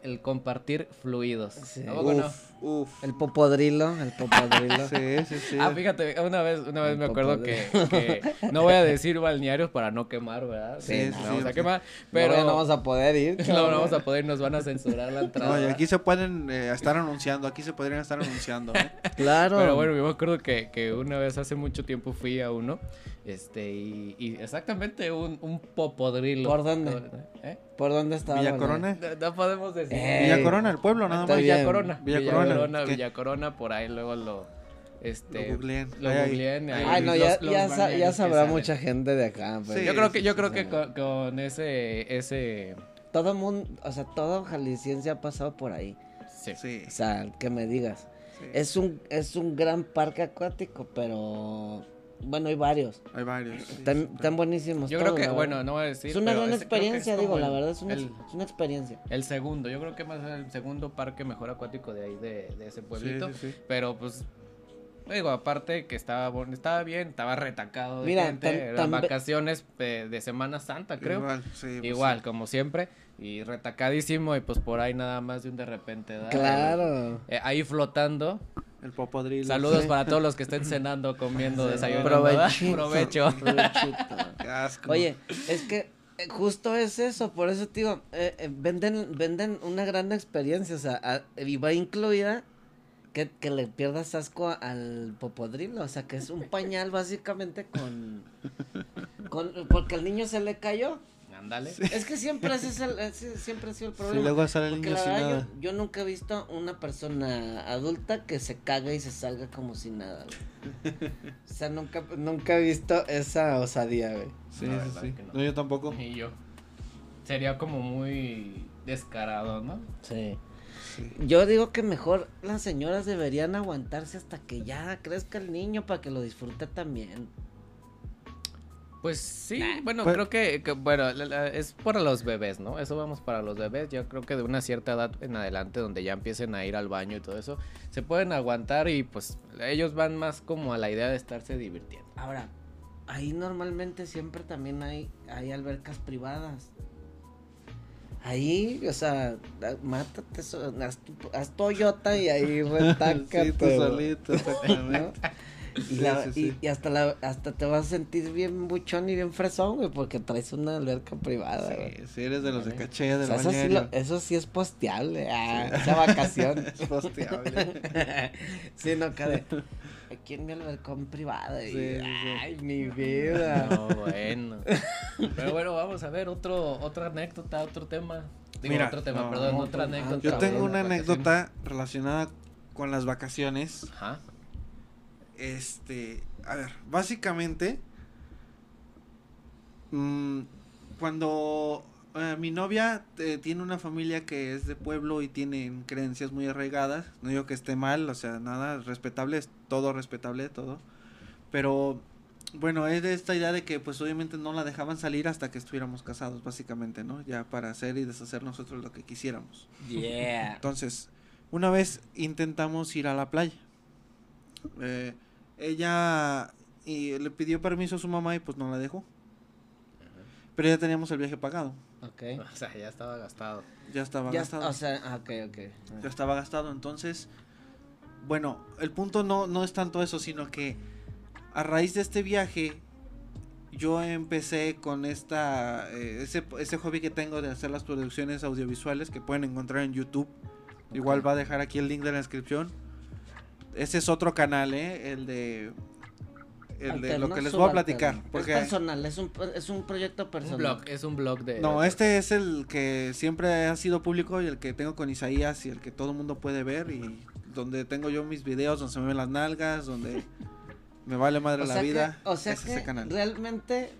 el compartir fluidos. Sí. ¿A poco no? Uf. El popodrilo, el popodrilo. Sí, sí, sí. Ah, fíjate, una vez, una vez El me acuerdo que, no voy a decir balnearios para no quemar, ¿verdad? Sí, no sí, vamos sí. a quemar, Pero pero no vamos a poder ir. no, no vamos a poder, nos van a censurar la entrada. No, y aquí se pueden eh, estar anunciando, aquí se podrían estar anunciando. ¿eh? Claro. Pero bueno, yo me acuerdo que, que una vez hace mucho tiempo fui a uno, este, y, y exactamente un, un popodrilo. ¿Por dónde? ¿Eh? ¿Por dónde estaba? Villa? Corona. No, no podemos decir. Eh, Villa Corona, el pueblo, nada Está más. Villa Corona. Villa Corona, Corona, ¿qué? Villa Corona, por ahí luego lo, este, Lo googleen. lo Ahí, ahí. googleen, ahí Ay, no, los- ya, los ya, sa- sabrá mucha gente de acá. pues. Sí. Yo creo que, yo creo sí. que con, con ese, ese, Todo mundo, o sea, todo jalisciense ha pasado por ahí. sí. Sí, O sea, que me digas. sí. Es un, es un gran parque acuático, pero bueno, hay varios. Hay varios. sí, Están, sí, están buenísimos. Yo creo que, bueno, no voy a decir. es una gran es experiencia, digo, la verdad, es una, el, es una experiencia. el segundo, yo creo que más el segundo parque mejor acuático de ahí, de, de ese pueblito. Sí, sí, sí. Pero pues, digo, aparte que estaba, bon- estaba bien, estaba retacado de Mira, gente, tan- eran tan ve- vacaciones de Semana Santa, creo. Igual, sí, pues, Igual, sí. como siempre. Y retacadísimo, y pues por ahí nada más de un de repente. ¿verdad? Claro. Eh, ahí flotando. El popodrilo. Saludos Sí. para todos los que estén cenando, comiendo, Sí. desayunando. Provechito. Provecho. Provechito. Qué asco. Oye, es que eh, justo es eso, por eso te digo, eh, eh, venden, venden una gran experiencia, o sea, a- y va incluida que, que le pierdas asco al popodrilo, o sea, que es un pañal básicamente con, con, porque el niño se le cayó. Ándale. Es que siempre ese es el, ese siempre ha sido el Sí, problema. luego sale el niño la sin verdad nada. yo, yo nunca he visto una persona adulta que se caga y se salga como si nada, güey. O sea, nunca, nunca he visto esa osadía, güey. Sí, La sí, sí. no. No, yo tampoco. Y yo. Sería como muy descarado, ¿no? Sí. Sí. Yo digo que mejor las señoras deberían aguantarse hasta que ya crezca el niño para que lo disfrute también. Pues sí, bueno, Pues- creo que, que, bueno, la- la- es para los bebés, ¿no? Eso vamos para los bebés. Yo creo que de una cierta edad en adelante, donde ya empiecen a ir al baño y todo eso, se pueden aguantar y pues ellos van más como a la idea de estarse divirtiendo. Ahora, ahí normalmente siempre también hay, hay albercas privadas. Ahí, o sea, da- mátate, haz, tu, haz Toyota y ahí retácate. Sí, tú solito, exactamente. Y, Sí, la- sí, y- sí. y hasta la, hasta te vas a sentir bien buchón y bien fresón, güey, porque traes una alberca privada, güey. Sí, sí, eres de los de Vale. caché, O del sea, eso, sí lo- eso sí es posteable, ah, esa vacación. Es posteable. sí, no, cabe. Aquí en mi albercón privada. y- Sí, sí, sí. Ay, mi vida. No, bueno. Pero bueno, vamos a ver otro, otra anécdota, otro tema. Digo, Mira, otro tema, no, perdón, no, otra anécdota. Yo tengo una anécdota relacionada con las vacaciones. vacaciones. Ajá. Este, a ver, básicamente, mm, cuando eh, mi novia eh, tiene una familia que es de pueblo y tienen creencias muy arraigadas, no digo que esté mal, o sea, nada, respetable, es todo respetable, todo, pero bueno, es de esta idea de que pues obviamente no la dejaban salir hasta que estuviéramos casados, básicamente, ¿no? Ya para hacer y deshacer nosotros lo que quisiéramos. Yeah. Entonces, Una vez intentamos ir a la playa. Eh, ella y le pidió permiso a su mamá y pues no la dejó. Pero ya teníamos el viaje pagado. Ok. O sea, ya estaba gastado. Ya estaba Ya, gastado. o sea, ah, ok, ok. ya estaba gastado. Entonces, bueno, el punto no, no es tanto eso, sino que a raíz de este viaje, yo empecé con esta eh, ese, ese hobby que tengo de hacer las producciones audiovisuales que pueden encontrar en YouTube. Igual va a dejar aquí el link de la descripción. Ese es otro canal, ¿eh? El de... El de lo que les voy a platicar. Porque Es personal, es un, es un proyecto Un personal. blog, es un blog de... No, este es el que siempre ha sido público y el que tengo con Isaías y el que todo el mundo puede ver y donde tengo yo mis videos donde se me ven las nalgas, donde me vale madre O la sea vida. que, o sea es que ese canal. realmente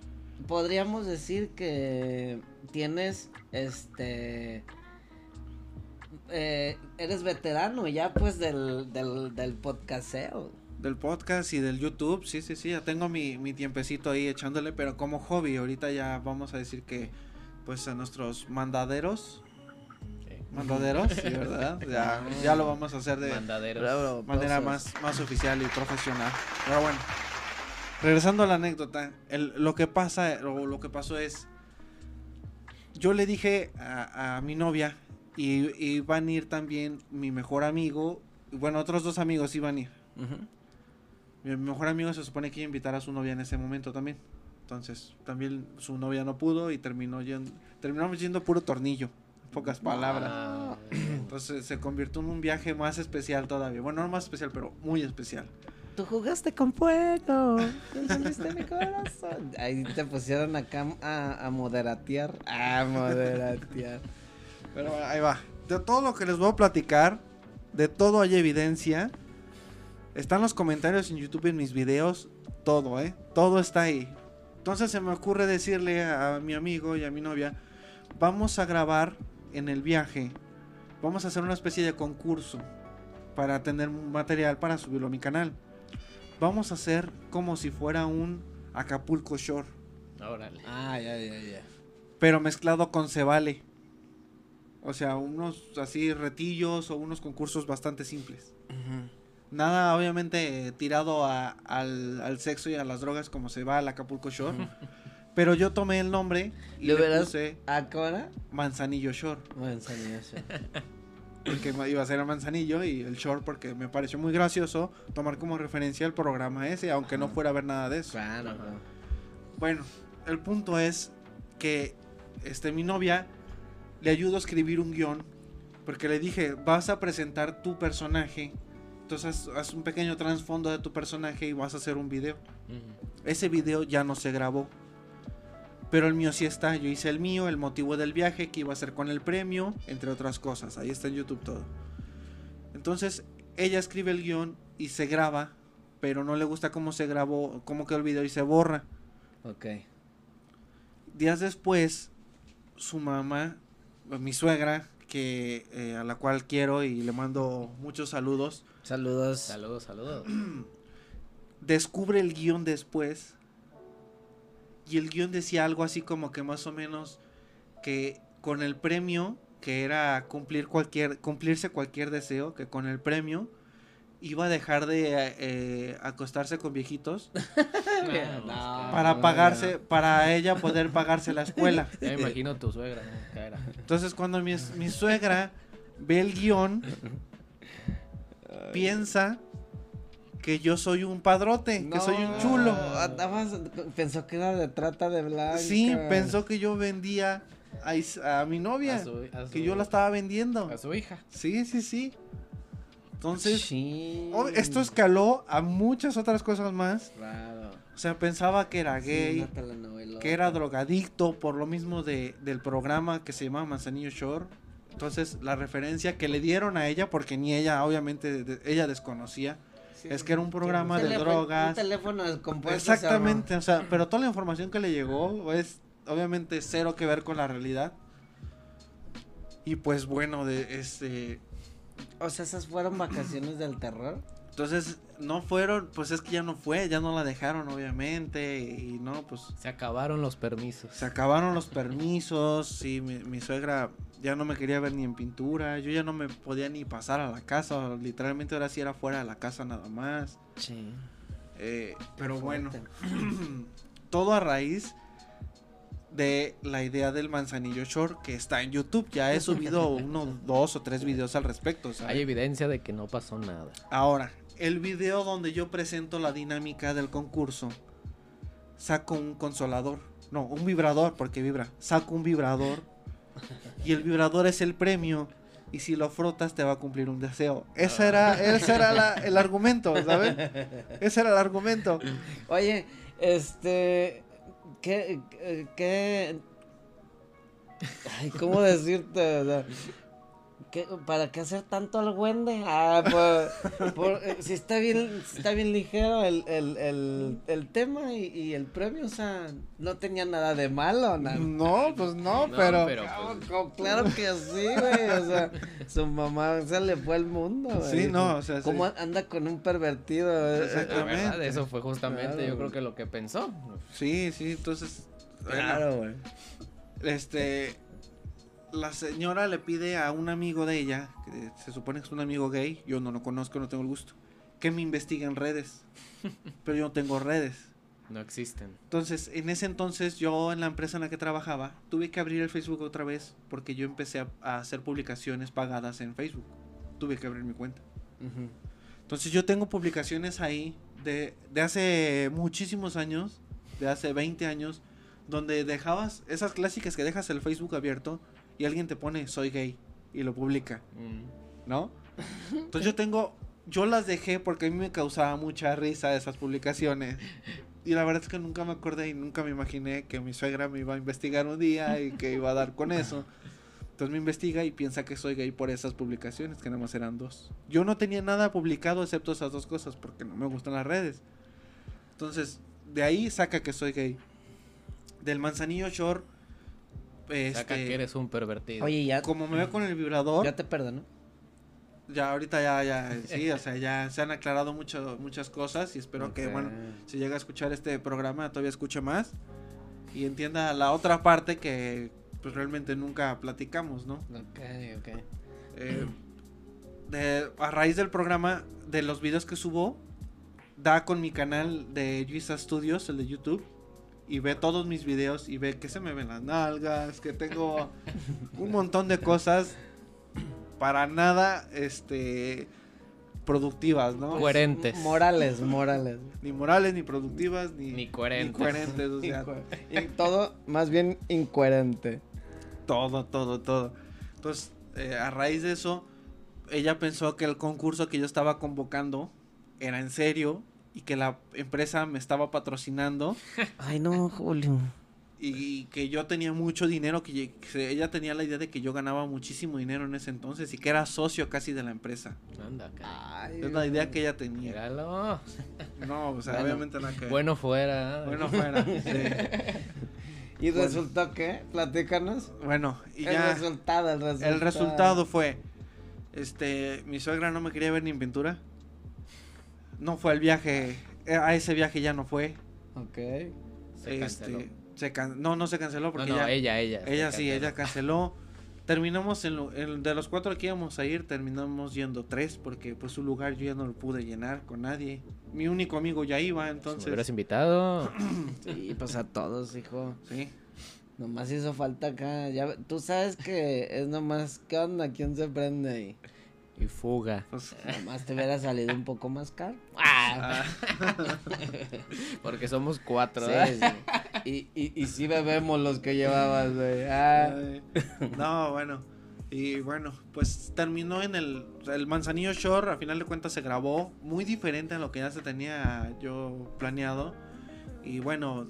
podríamos decir que tienes este eh, eres veterano ya pues del, del, del podcasteo. Del podcast y del YouTube, sí, sí, sí, ya tengo mi, mi tiempecito ahí echándole, pero como hobby, ahorita ya vamos a decir que pues a nuestros mandaderos, mandaderos, sí, ¿verdad? Ya, ya lo vamos a hacer de, Mandaderos. manera más, más oficial y profesional. Pero bueno, regresando a la anécdota, el- lo que pasa o lo que pasó es, yo le dije a, a mi novia y, iban a ir también mi mejor amigo, bueno, otros dos amigos iban a ir. Mi mejor amigo se supone que iba a invitar a su novia en ese momento también. Entonces, también su novia no pudo y terminó yendo, terminamos yendo puro tornillo, en pocas palabras. Ah, Entonces se convirtió en un viaje más especial todavía. Bueno, no más especial, pero muy especial. Tú jugaste con fuego, encendiste mi corazón. Ahí te pusieron acá a, a moderatear. A moderatear. Pero ahí va. De todo lo que les voy a platicar, de todo hay evidencia. Están los comentarios en YouTube en mis videos, todo, ¿eh? Todo está ahí. Entonces se me ocurre decirle a mi amigo y a mi novia, vamos a grabar en el viaje, vamos a hacer una especie de concurso para tener material para subirlo a mi canal. Vamos a hacer como si fuera un Acapulco Shore, órale. Ah, ya, ya, ya. pero mezclado con Cebale. O sea, unos así retillos o unos concursos bastante simples. Nada, obviamente, tirado a- al, al sexo y a las drogas como se va al Acapulco Shore. pero yo tomé el nombre y ¿Le le puse. Manzanillo Shore. Salió eso. Porque iba a ser el Manzanillo y el Shore porque me pareció muy gracioso tomar como referencia el programa ese, aunque no fuera a ver nada de eso. Claro, claro. Bueno, el punto es que este mi novia le ayudo a escribir un guion porque le dije, vas a presentar tu personaje, entonces haz, haz un pequeño trasfondo de tu personaje y vas a hacer un video. Ese video ya no se grabó. Pero el mío sí está, yo hice el mío, el motivo del viaje, que iba a ser con el premio, entre otras cosas. Ahí está en YouTube todo. Entonces, ella escribe el guion y se graba, pero no le gusta cómo se grabó, cómo quedó el video y se borra. Ok. Días después, su mamá, mi suegra, que eh, a la cual quiero y le mando muchos saludos, Saludos. Saludos, saludos. descubre el guion después y el guion decía algo así como que más o menos que con el premio que era cumplir cualquier cumplirse cualquier deseo que con el premio iba a dejar de eh, acostarse con viejitos No, para no, pagarse para ella poder pagarse la escuela Ya me imagino tu suegra, ¿no? Entonces cuando mi, mi suegra ve el guion piensa que yo soy un padrote que soy un chulo Andabas, pensó que era de trata de blanca. Sí, pensó que yo vendía a, mi novia. A su- a que yo la estaba vendiendo. A su hija. Sí, sí, sí. Entonces, Sí. oh, esto escaló a muchas otras cosas más. Claro. O sea, pensaba que era gay, que era drogadicto, por lo mismo de, del programa que se llamaba Manzanillo Shore. Entonces, la referencia que le dieron a ella, porque ni ella, obviamente, de- ella desconocía, Sí, es que era un programa de drogas. Un teléfono descompuesto. Exactamente, o sea, pero toda la información que le llegó es obviamente cero que ver con la realidad. Y pues bueno, de este. O sea, esas fueron vacaciones del terror. entonces no fueron, pues es que ya no fue, ya no la dejaron obviamente y no, pues Se acabaron los permisos. se acabaron los permisos y mi, mi suegra ya no me quería ver ni en pintura, yo ya no me podía ni pasar a la casa, literalmente ahora sí era fuera de la casa nada más. Sí. Eh, pero bueno, todo a raíz de la idea del manzanillo short que está en YouTube. Ya he subido uno, dos o tres videos al respecto. ¿sabes? Hay evidencia de que no pasó nada. Ahora, el video donde yo presento la dinámica del concurso, saco un consolador. No, un vibrador, porque vibra. Saco un vibrador. Y el vibrador es el premio. Y si lo frotas te va a cumplir un deseo. Ese era, ese era la- el argumento, ¿sabes? Ese era el argumento. Oye, este. ¿Qué. qué- qué- Ay, ¿cómo decirte? O sea, ¿qué- ¿Para qué hacer tanto al Wende? Ah, por, por- eh, si está bien, si está bien ligero el, el, el, el tema y, y el premio, o sea, no tenía nada de malo, nada. No, pues no, No, pero... pero- Claro, que sí, güey. O sea, su mamá se le fue el mundo, güey. Sí, no, o sea, sí. ¿Cómo anda con un pervertido? eh, La Exactamente. verdad, eso fue justamente, Claro. yo creo que lo que pensó. Sí, sí, entonces... Claro, güey. Este. La señora le pide a un amigo de ella, que se supone que es un amigo gay, yo no lo conozco, no tengo el gusto, que me investigue en redes. Pero yo no tengo redes. No existen. Entonces, en ese entonces, yo en la empresa en la que trabajaba, tuve que abrir el Facebook otra vez porque yo empecé a, a hacer publicaciones pagadas en Facebook. Tuve que abrir mi cuenta. Entonces, yo tengo publicaciones ahí de, de hace muchísimos años, de hace 20 años, donde dejabas esas clásicas que dejas el Facebook abierto y alguien te pone soy gay y lo publica, Mm. ¿no? Entonces yo tengo, yo las dejé porque a mí me causaba mucha risa esas publicaciones. Y la verdad es que nunca me acordé y nunca me imaginé que mi suegra me iba a investigar un día y que iba a dar con eso. Entonces me investiga y piensa que soy gay por esas publicaciones, que nada más eran dos. Yo no tenía nada publicado excepto esas dos cosas porque no me gustan las redes. Entonces, de ahí saca que soy gay. Del manzanillo short, Saca este, que eres un pervertido. Oye, ya, como me veo con el vibrador, ya te perdono. ya ahorita ya, ya, sí, o sea, ya se han aclarado mucho, muchas cosas y espero que, bueno, si llega a escuchar este programa todavía escuche más y entienda la otra parte que pues realmente nunca platicamos, ¿no? Ok, ok. Eh, de- a raíz del programa, de los videos que subo, da con mi canal de Yuisa Studios, el de YouTube, y ve todos mis videos y ve que se me ven las nalgas, que tengo un montón de cosas para nada, este, productivas, ¿no? Coherentes. Morales, morales. Ni morales, ni productivas, ni, Ni coherentes. coherentes, o sea, Inco- y todo, más bien incoherente. todo, todo, todo. Entonces, eh, a raíz de eso, ella pensó que el concurso que yo estaba convocando era en serio y que la empresa me estaba patrocinando Ay, no, Julio. y que yo tenía mucho dinero, que, ella tenía la idea de que yo ganaba muchísimo dinero en ese entonces y que era socio casi de la empresa. Anda. Ay, Es la idea que ella tenía. Míralo. No, o sea, Bueno. obviamente nada que. Bueno fuera. bueno fuera. sí. ¿Y Bueno. resultó qué? Platícanos. Bueno, y el ya resultado, el resultado. el resultado fue este mi suegra no me quería ver ni en pintura. No fue el viaje, eh, a ese viaje ya no fue. Ok. Se canceló. Este, se can- no, no se canceló No, porque no, ya- ella, ella. ella sí, canceló. ella canceló. Terminamos en, lo- en- de los cuatro que íbamos a ir, terminamos yendo tres porque pues su lugar yo ya no lo pude llenar con nadie. Mi único amigo ya iba, Si me entonces. hubieras invitado. Sí, pues a todos, hijo. Sí. Nomás hizo falta acá. Ya, tú sabes que es nomás, ¿qué onda? ¿Quién se prende ahí? Y fuga. Pues, Nomás te hubiera salido un poco más caro. Ah, porque somos cuatro. Sí, ¿eh? sí. Y, y, y sí bebemos los que llevabas, güey. Ah. No, bueno. Y bueno, pues terminó en el, el Manzanillo Shore, a final de cuentas se grabó, muy diferente a lo que ya se tenía yo planeado. Y bueno,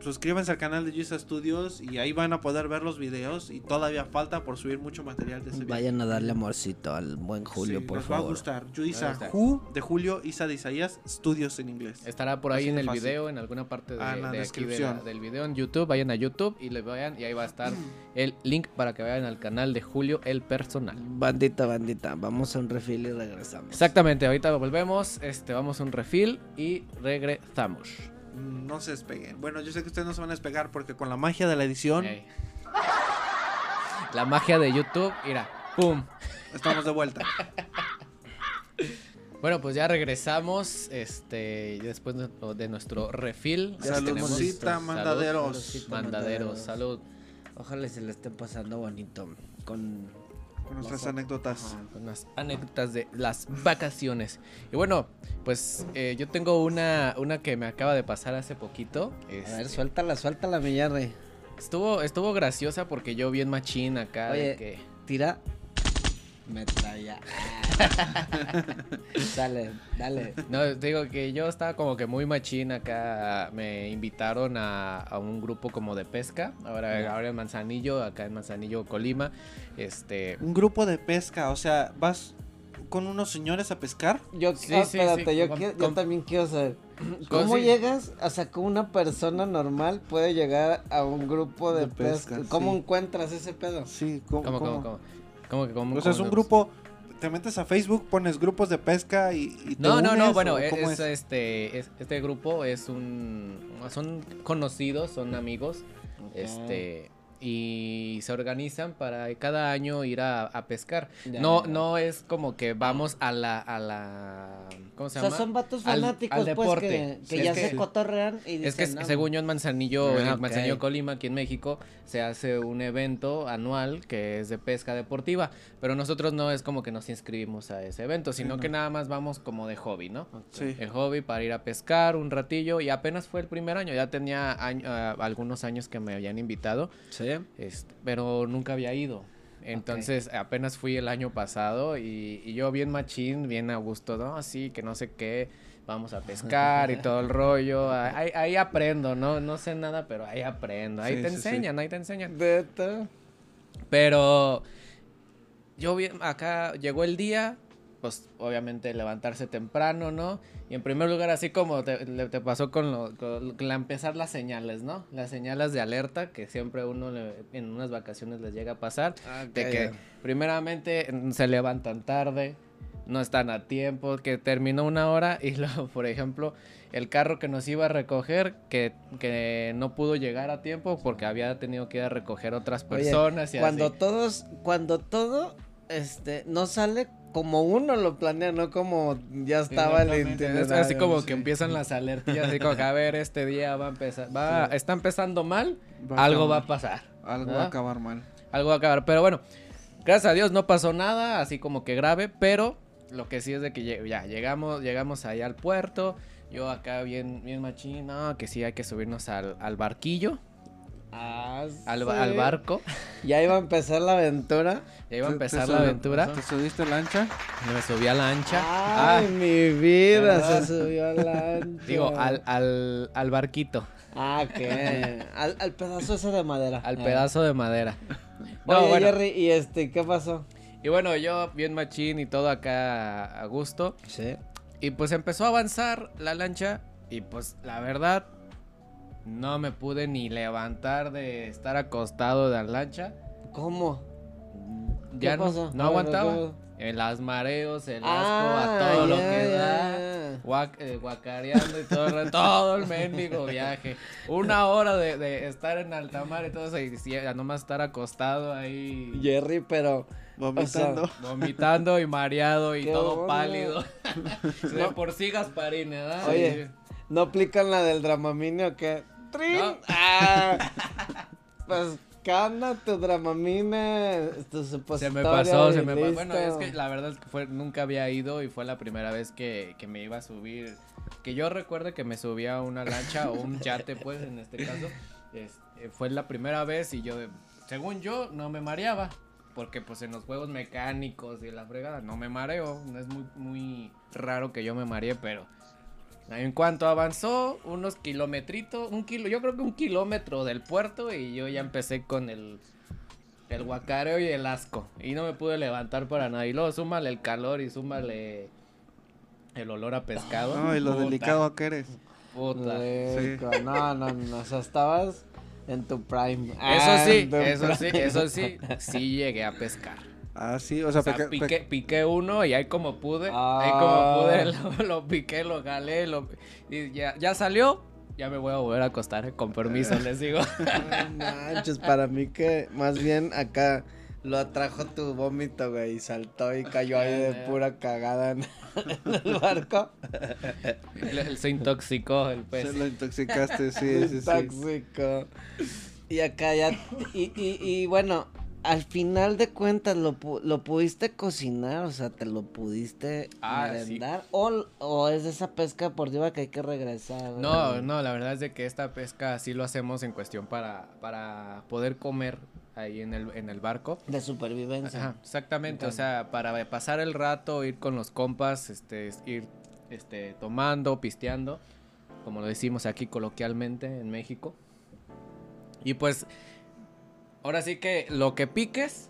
suscríbanse al canal de Yusa Studios y ahí van a poder ver los videos y todavía falta por subir mucho material de ese video. Vayan a darle amorcito al buen Julio, Sí, por les va a favor. gustar. Yuisa. Who de Julio, Isa de Isaías, Studios en inglés. Estará por ahí Así en el fácil. video, en alguna parte de, Ah, la de aquí de la- descripción. del video en YouTube. Vayan a YouTube y le vayan y ahí va a estar el link para que vayan al canal de Julio el personal. Bandita, bandita, vamos a un refil y regresamos. Exactamente, ahorita volvemos, este, vamos a un refill y regresamos. No se despeguen. Bueno, yo sé que ustedes no se van a despegar porque con la magia de la edición Ey. La magia de YouTube, mira, ¡pum! Estamos de vuelta. Bueno, pues ya regresamos, este, después de, de nuestro refil. Saludcita, Salud, mandaderos. Saludcita, Mandaderos, salud. Ojalá se le esté pasando bonito con Con nuestras anécdotas. con unas anécdotas de las vacaciones. Y bueno, pues eh, yo tengo una, una que me acaba de pasar hace poquito. A ver, este, suéltala, suéltala, mi Jerry. estuvo, estuvo graciosa porque yo vi en machín acá de Oye. que... Tira. Metralla. dale, dale. No, te digo que yo estaba como que muy machín acá. Me invitaron a, a un grupo como de pesca. Ahora, ahora en Manzanillo, acá en Manzanillo, Colima. Este. Un grupo de pesca, o sea, vas con unos señores a pescar. Yo, Sí, sí, espérate, sí, yo, quiero- yo también quiero saber. ¿Cómo sí. llegas? O sea, ¿cómo una persona normal puede llegar a un grupo de, De pesca, pesca? ¿Cómo sí. encuentras ese pedo? Sí, ¿cómo? ¿Cómo, cómo, cómo? Cómo? ¿Cómo que cómo? O sea, es un grupo, te metes a Facebook, pones grupos de pesca y, y te No, no, no, bueno, ¿o es, este, es- este grupo es un, son conocidos, son amigos, este, y se organizan para cada año ir a, a pescar. Ya, no, ya. no es como que vamos a la, a la, ¿cómo O se sea, lle son vatos Al- fanáticos, al pues, deporte. que, que Sí, ya es que- se cotorrean y Es que dicen, "No, según yo en Manzanillo, Ah, en. Manzanillo Colima, aquí en México, se hace un evento anual que es de pesca deportiva, pero nosotros no es como que nos inscribimos a ese evento, sino no. que nada más vamos como de hobby, ¿no? Sí. El hobby para ir a pescar un ratillo y apenas fue el primer año, ya tenía año- ah, algunos años que me habían invitado, Sí. Este, pero nunca había ido. Entonces apenas fui el año pasado y, y yo bien machín, bien a gusto, ¿no? Así que no sé qué, vamos a pescar y todo el rollo. Ahí, ahí aprendo, ¿no? No sé nada, pero ahí aprendo. Ahí Sí, te sí, sí. enseñan, ahí te enseñan. Pero yo bien, acá llegó el día, pues obviamente levantarse temprano, ¿no? Y en primer lugar, así como te, te pasó con, lo, con la empezar las señales, ¿no? Las señales de alerta que siempre uno le- en unas vacaciones les llega a pasar. De que primeramente mm, se levantan tarde, no están a tiempo, que terminó una hora y luego, por ejemplo, el carro que nos iba a recoger, que, que no pudo llegar a tiempo porque había tenido que ir a recoger otras Oye, personas y cuando así. todos, cuando todo, este, no sale como uno lo planea, no como ya estaba el itinerario. así como sí. que empiezan las alertillas, así como que a ver, este día va a empezar, va, está empezando mal, Va algo va a pasar, Algo va a acabar mal. algo va a acabar, pero bueno, gracias a Dios no pasó nada, así como que grave, pero lo que sí es de que ya llegamos, llegamos ahí al puerto, yo acá bien, bien machín, no, que sí hay que subirnos al, al barquillo, Ah, al, sí. al barco, Ya iba a empezar la aventura. ya iba a ¿Te- te empezar la aventura, ¿Te subiste lancha? me subí a la ancha, Ay, ah, mi vida, ¿verdad? se subió a la ancha. digo, al, al, al barquito. Ah, ¿qué? al, al pedazo ese de madera. Al Ah. pedazo de madera. Oye, No, bueno, Jerry, ¿y este, qué pasó? y bueno, yo bien machín y todo acá a gusto. Sí. Y pues empezó a avanzar la lancha y pues la verdad no me pude ni levantar de estar acostado de la lancha. ¿Cómo? Ya ¿Qué no, pasó? no ver, aguantaba. En las mareos, el asco, Ah, a todo lo que da. guac- eh, guacareando y todo el, re- todo el mendigo viaje. Una hora de, de estar en alta mar y todo eso y ya nomás estar acostado ahí. Jerry, pero Vomitando. Vomitando y mareado y Qué todo pálido. De por sí Gasparín, ¿verdad? Oye, ¿no aplican la del Dramamine o qué? ¡Trin! No. Ah, pues, ¿qué onda tu Dramamine? Tu Se me pasó, se me pasó. Bueno, es que la verdad es que fue, nunca había ido y fue la primera vez que, que me iba a subir. Que yo recuerde que me subía a una lancha o un yate, pues, en este caso. Es- eh, fue la primera vez y yo, según yo, no me mareaba. Porque pues en los juegos mecánicos y la fregada no me mareo. No es muy, muy raro que yo me maree, pero... En cuanto avanzó unos kilometritos, un kilo, yo creo que un kilómetro del puerto y yo ya empecé con el, el guacareo y el asco. Y no me pude levantar para nada. Y luego súmale el calor y súmale el olor a pescado. No, y lo Puta, delicado que eres. Puta. Rico. No, no, no, o sea, estabas en tu prime. Eso Ah, sí, tu eso sí, eso sí, sí llegué a pescar. Ah, sí, o sea, O sea, piqué, piqué uno y ahí como pude, ahí Ah. como pude, lo, lo piqué, lo jalé, lo, y ya, ya salió, Ya me voy a volver a acostar, eh, con permiso, les digo. No manches, para mí que más bien acá lo atrajo tu vómito, güey, y saltó y cayó ahí de pura cagada en, en el barco. Él- se intoxicó el pez. Se lo intoxicaste, sí, sí, sí. Tóxico. Y acá ya, y, y, y bueno, al final de cuentas lo, lo pudiste cocinar, o sea, te lo pudiste Ah, sí. o, o es de esa pesca deportiva que hay que regresar. No, no, la verdad es de que esta pesca sí lo hacemos en cuestión para, para poder comer ahí en el, en el barco. De supervivencia. Ajá, exactamente, o sea, para pasar el rato, ir con los compas, este, ir este, tomando, pisteando, como lo decimos aquí coloquialmente en México. Y pues, ahora sí que lo que piques,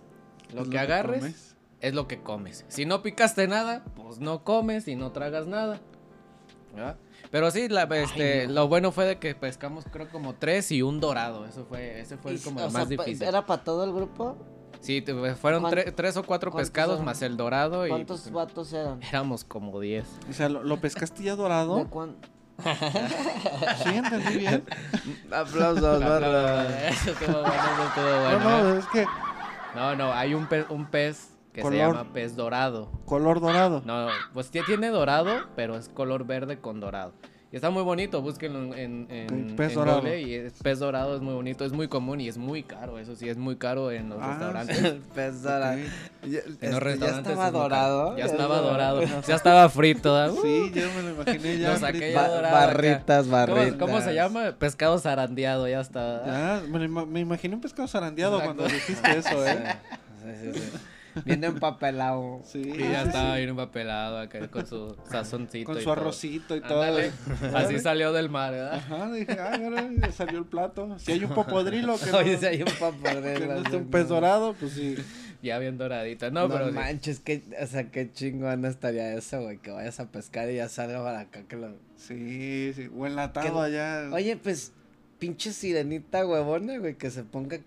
lo Es que agarres, comes. es lo que comes. Si no picaste nada, pues no comes y no tragas nada. ¿verdad? Pero sí, la, este, no. lo bueno fue de que pescamos creo como tres y un dorado. Eso fue, ese fue Y, como lo sea, más difícil. ¿Era para todo el grupo? Sí, fueron ¿Cuán- tre- tres o cuatro pescados eran? más el dorado y ¿Cuántos pues, vatos eran? éramos como diez. O sea, ¿lo, lo pescaste ya ¿De dorado? Sí, entendí bien. Aplausos, Eso estuvo bueno, eso estuvo No, bueno. no, ¿eh? es que No, no, hay un pez, un pez que Color. se llama pez dorado. color dorado. No, pues tiene dorado, pero es color verde con dorado. Y está muy bonito, búsquenlo en, en, pez en dorado. Google y es pez dorado es muy bonito, es muy común y es muy caro, eso sí, es muy caro en los Ah, restaurantes. El pez dorado. Ok. Ya, En este, los ya restaurantes estaba es muy caro. dorado. Ya estaba dorado, ya estaba frito. ¿da? Uh, Sí, yo me lo imaginé ya. Lo saqué ya dorado acá. barritas, ¿Cómo, barritas. cómo se llama? Pescado zarandeado, ya está. Ah, me, me imaginé un pescado zarandeado Exacto. cuando dijiste eso, ¿eh? Sí, sí, sí. Viene empapelado. Sí, Y ya estaba bien empapelado acá con su sazoncito. Con y su todo. arrocito y todo. Ándale, Así salió del mar, ¿verdad? Ajá, dije, ah, mira, ya salió el plato. Si hay un popodrilo que no, Oye, si hay un que papadrilo. no esté un pez dorado, pues sí. Ya bien doradito. No, No, pero sí. manches, que, o sea, qué chingón estaría eso, güey, que vayas a pescar y ya salga para acá que lo... Sí, sí. O enlatado Que- allá. Oye, pues, pinche sirenita huevona, güey, que se ponga a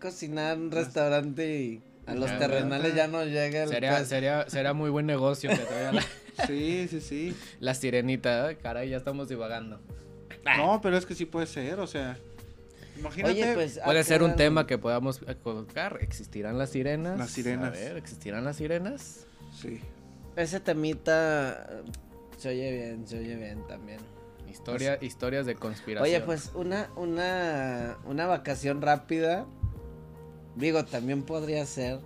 cocinar en un restaurante y a los Ya, terrenales ya. ya no llega el Sería, pez. sería, sería muy buen negocio que traiga la, Sí, sí, sí. la sirenita. ¿eh? Caray, ya estamos divagando. No, pero es que sí puede ser, o sea. Imagínate. Oye, pues... Puede ¿a ser un tema que podamos colocar. ¿Existirán las sirenas? Las sirenas. A ver, ¿existirán las sirenas? Sí. Ese temita eh, se oye bien, se oye bien también. Historia, historias de conspiración. Oye, pues una, una, una vacación rápida, digo, también podría ser,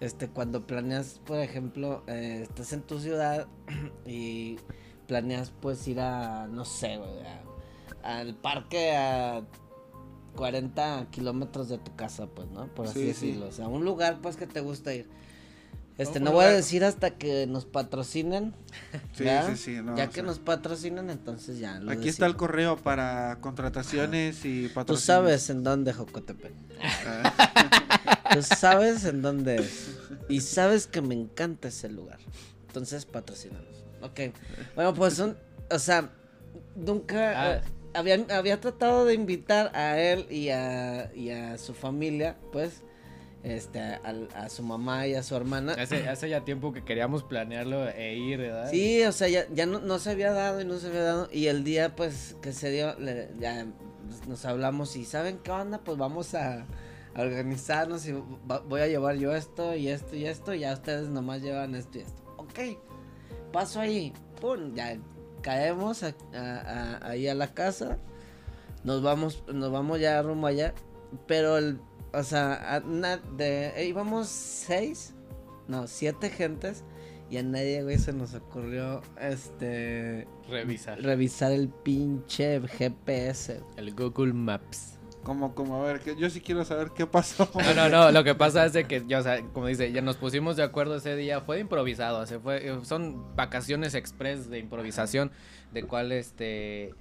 este, cuando planeas, por ejemplo, eh, estás en tu ciudad y planeas pues ir a, no sé, a- al parque a 40 kilómetros de tu casa, pues, ¿no? Por así Sí, sí. decirlo, o sea, un lugar pues que te gusta ir. Este, no voy a decir hasta que nos patrocinen. Sí, sí, sí. no, ya que sea, nos patrocinan, entonces ya. lo Aquí está el correo para contrataciones y Tú patrocinios. sabes en dónde, Jocotepec. Ah, Tú sabes en dónde es. Y sabes que me encanta ese lugar. Entonces, patrocínanos. Ok. Bueno, pues un. O sea, nunca. Ah. eh, había, había tratado de invitar a él y a, y a su familia, pues. Este, a, a su mamá y a su hermana. Hace, hace ya tiempo que queríamos planearlo e ir, ¿verdad? Sí, o sea, ya, ya no, no se había dado y no se había dado. Y el día, pues, que se dio, le- ya nos hablamos y ¿saben qué onda? Pues vamos a, a organizarnos y va- voy a llevar yo esto y esto y esto. Y ya ustedes nomás llevan esto y esto. Ok, paso ahí. Pum, ya caemos a- ahí a la casa. Nos vamos, nos vamos ya rumbo allá. Pero el, o sea, a na- de, eh, íbamos seis, no, siete gentes. Y a nadie, güey, se nos ocurrió, este, Revisar. revisar el pinche GPS. El Google Maps. como, como, a ver, que yo sí quiero saber qué pasó. No, no, no, lo que pasa es de que, ya, o sea, como dice, ya nos pusimos de acuerdo ese día, fue de improvisado, se fue, eh, son vacaciones express de improvisación, de cual, este,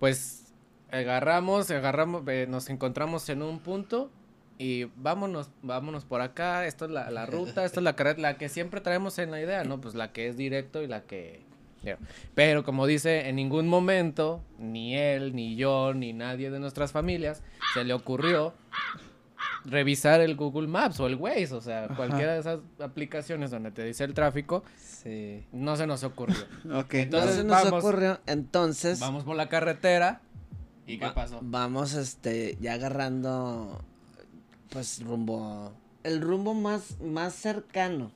pues, agarramos, agarramos, eh, nos encontramos en un punto y vámonos, vámonos por acá, esto es la, la ruta, esto es la carrera, la que siempre traemos en la idea, ¿no? Pues la que es directo y la que... Pero como dice, en ningún momento, ni él, ni yo, ni nadie de nuestras familias, se le ocurrió revisar el Google Maps o el Waze, o sea, Ajá. cualquiera de esas aplicaciones donde te dice el tráfico, Sí. no se nos ocurrió. Ok, Entonces, Entonces nos vamos- ocurrió, entonces, Vamos por la carretera ¿Y qué pasó? Vamos, este, ya agarrando, pues, rumbo, el rumbo más, más cercano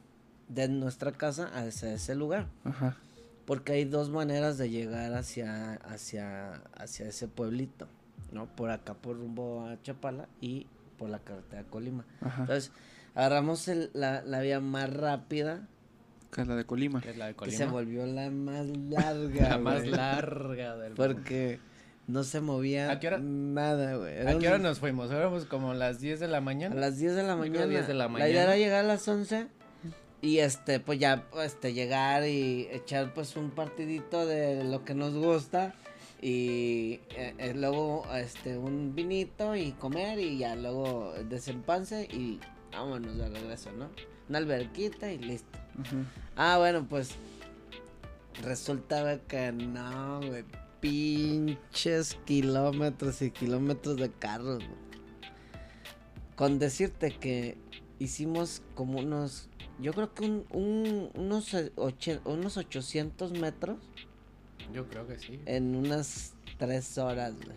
de nuestra casa hacia ese lugar. Ajá. Porque hay dos maneras de llegar hacia, hacia, hacia ese pueblito, ¿no? Por acá, por rumbo a Chapala y por la carretera a Colima. Ajá. Entonces, agarramos el- la, la vía más rápida, Que es la de Colima. Que es la de que se Colima. volvió la más larga, La más larga del Porque no se movía ¿A qué hora- nada, güey. ¿A qué hora nos fuimos? Éramos como las 10 de la A mañana. las 10 de la mañana. 10 de la La mañana. idea era llegar a las 11 y este, pues ya, este, llegar y echar pues un partidito de lo que nos gusta y eh, eh, luego este un vinito y comer y ya luego desempance y vámonos de regreso, ¿no? Una alberquita y listo. Ah, bueno, pues resultaba que no, güey. Pinches kilómetros y kilómetros de carros. Con decirte que hicimos como unos, yo creo que un, un- unos, oche- unos 800 metros Yo creo que sí. en unas 3 horas, güey.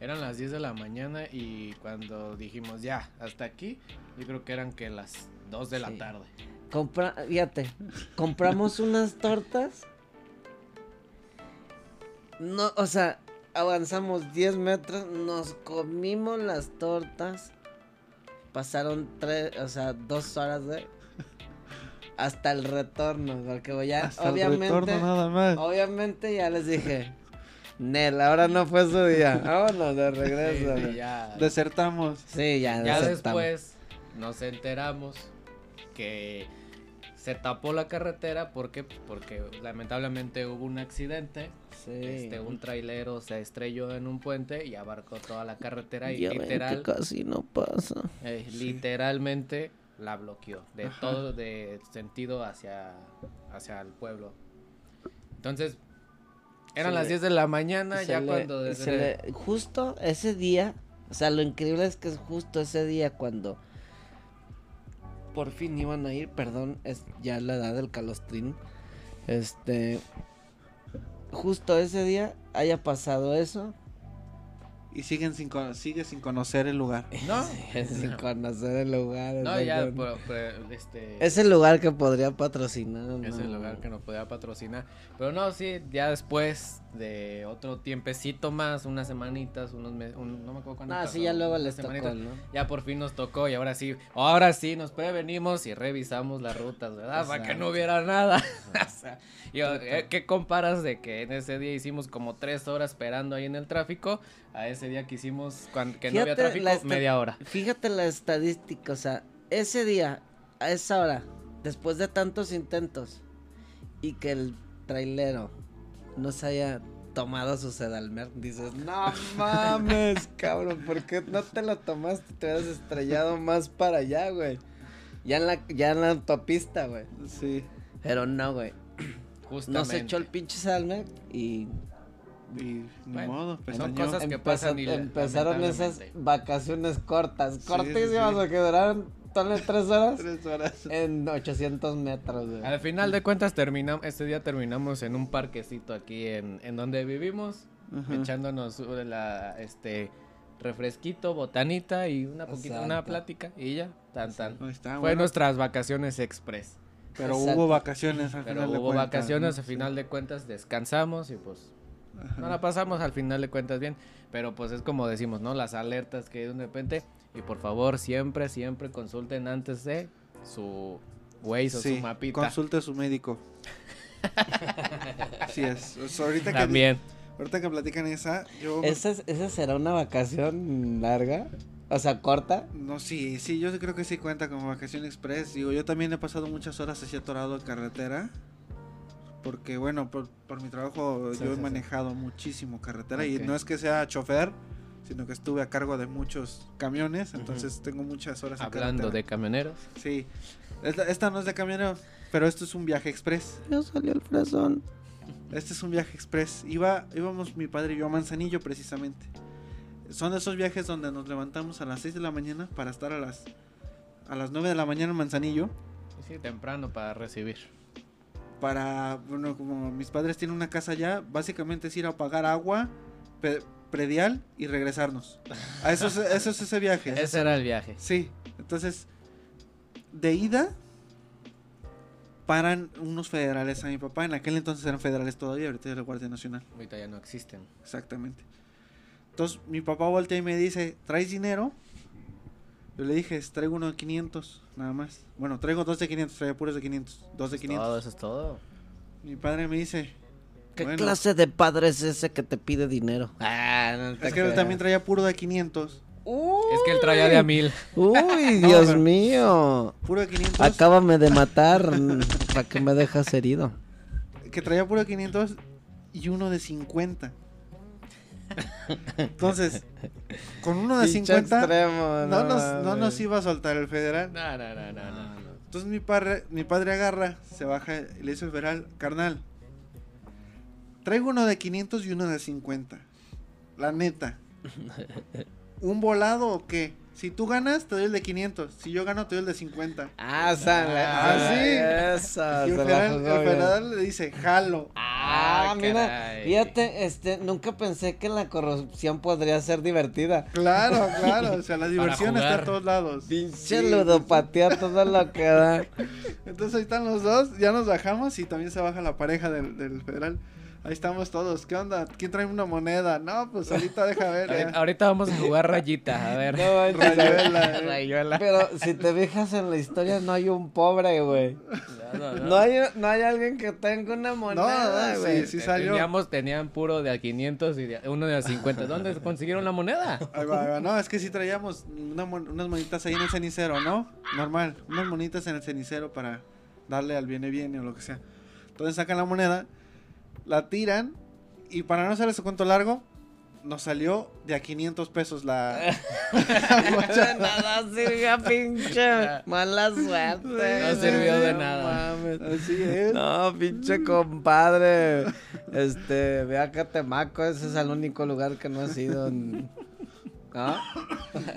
Eran las 10 de la mañana y cuando dijimos ya, hasta aquí, yo creo que eran que las 2 de la tarde. Compra, fíjate, compramos unas tortas. No, o sea, avanzamos 10 metros, nos comimos las tortas. Pasaron tres, o sea, dos horas, güey. Hasta el retorno, porque ya, Hasta obviamente, el retorno nada más. obviamente ya les dije, Nel, ahora no fue su día, vámonos de regreso. sí, ya, Desertamos. Sí, ya, ya desertamos. después nos enteramos que se tapó la carretera porque porque lamentablemente hubo un accidente. Sí. Este, un trailero se estrelló en un puente y abarcó toda la carretera y Ya ven que literal, casi no pasa. eh, literalmente la bloqueó de Ajá. todo de sentido hacia hacia el pueblo. Entonces eran Se las le- 10 de la mañana ya le- cuando desde le- justo ese día, o sea, lo increíble es que es justo ese día cuando por fin iban a ir, perdón, es ya la edad del calostrín. Este justo ese día haya pasado eso, Y siguen sin, sigue sin conocer el lugar. no, sin conocer el lugar. no ya pero- pero, este Es el lugar que podría patrocinar. Es ¿no? el lugar que nos podía patrocinar. Pero no, sí, ya después de otro tiempecito más, unas semanitas, unos meses, no me acuerdo cuándo. No, pasó, sí, ya luego les tocó. ¿no? Ya por fin nos tocó y ahora sí, ahora sí nos prevenimos y revisamos las rutas, ¿verdad? Para que Exacto. no hubiera nada. O sea, yo, eh, ¿Qué comparas de que en ese día hicimos como tres horas esperando ahí en el tráfico a ese día que hicimos cuando, que no había tráfico, media hora? Fíjate la estadística, o sea, ese día, a esa hora, después de tantos intentos, y que el trailero no se haya tomado su sedalmer, dices, no mames, cabrón, ¿por qué no te lo tomaste? Te hubieras estrellado más para allá, güey. Ya en la, ya en la autopista, güey. Sí. Pero no, güey. Justamente. Nos echó el pinche sedalmer y Y ni Bueno, modo, son pestañeó. cosas que Empezó- pasan y empezaron esas vacaciones cortas, sí, cortísimas, sí. porque duraron todas tres horas Tres horas. en 800 metros, güey. Al final de cuentas terminamos, este día terminamos en un parquecito aquí en, en donde vivimos, Ajá. echándonos uh, la este refresquito, botanita y una poquita, una plática y ya, tan tan. Está, Fue bueno, nuestras vacaciones express. pero Exacto. hubo vacaciones al Pero final de hubo vacaciones, al final de cuentas descansamos y pues Ajá. no la pasamos al final de cuentas bien. Pero pues es como decimos, ¿no? Las alertas que hay de repente. Y por favor, siempre, siempre consulten antes de su Waze o Sí, su mapita. consulte a su médico. Así es. O sea, ahorita, que, También. ahorita que platican esa, yo... ¿Esa, es- ¿Esa será una vacación larga? O sea, corta. No, sí, sí, yo creo que sí cuenta como vacación express. Digo, yo también he pasado muchas horas así atorado en carretera. Porque, bueno, por, por mi trabajo Sí, yo he sí, sí. manejado muchísimo carretera. Y no es que sea chofer, sino que estuve a cargo de muchos camiones. Entonces tengo muchas horas en Hablando de camioneros. Sí. Esta, esta no es de camionero, pero esto es un viaje express. Ya salió el fresón. Este es un viaje express. Iba, íbamos mi padre y yo a Manzanillo precisamente. Son esos viajes donde nos levantamos a las 6 de la mañana para estar a las a las 9 de la mañana en Manzanillo. Sí, temprano para recibir. Para, bueno, como mis padres tienen una casa allá, básicamente es ir a pagar agua, pe- predial y regresarnos. A eso, es- eso es ese viaje. Ese era el viaje. Sí, entonces, de ida, paran unos federales a mi papá. En aquel entonces eran federales todavía, ahorita es la Guardia Nacional. Ahorita ya no existen. Exactamente. Entonces, mi papá voltea y me dice, ¿traes dinero? Yo le dije, traigo uno de 500, nada más. Bueno, traigo dos de 500, traía puros de 500, dos de Es 500. Todo, eso es todo. Mi padre me dice, ¿Qué Bueno. clase de padre es ese que te pide dinero? Ah, no te es que él también traía puro de 500. Es que él traía de a mil. Uy, No, Dios mío. Puro de 500. Acábame de matar. ¿Para que me dejas herido? que traía puro de 500 y uno de 50. Entonces, con uno de Pinche 50 extremo, no, nos, no nos iba a soltar el federal. No, no, no, no, no. Entonces mi padre, mi padre agarra, se baja y le dice al federal, carnal, traigo uno de 500 y uno de 50. La neta. ¿Un volado o qué? Si tú ganas, te doy el de 500. Si yo gano, te doy el de 50. Ah, sale. Ah, sí. Esa, y el federal, el le dice, jalo. Ah, Ah, mira, caray. fíjate, este, nunca pensé que la corrupción podría ser divertida. Claro, claro. O sea, la diversión está a todos lados. Pinche Sí, ludopatía, todo lo que da. Entonces ahí están los dos, ya nos bajamos y también se baja la pareja del, del federal. Ahí estamos todos. ¿Qué onda? ¿Quién trae una moneda? No, pues ahorita deja ver. Ahorita, ya. ahorita vamos a jugar rayita, a ver. No, Rayuela, eh. Rayuela. Pero si te fijas en la historia, no hay un pobre, güey. No, no, No hay, no hay alguien que tenga una moneda, no, güey. sí, sí salió. Teníamos, tenían puro de a 500 y de- uno de a 50. ¿Dónde consiguieron la moneda? Ahí va, ahí va. No, es que sí traíamos una mon- unas monitas ahí en el cenicero, ¿no? Normal. Unas monitas en el cenicero para darle al viene viene o lo que sea. Entonces sacan la moneda, la tiran y para no hacerles su cuento largo, nos salió de a 500 pesos la... De nada sirvió, pinche mala suerte. No sirvió de nada. mames. Así es. No, pinche compadre. Este, ve a Catemaco, ese es el único lugar que no ha sido. en- ¿No?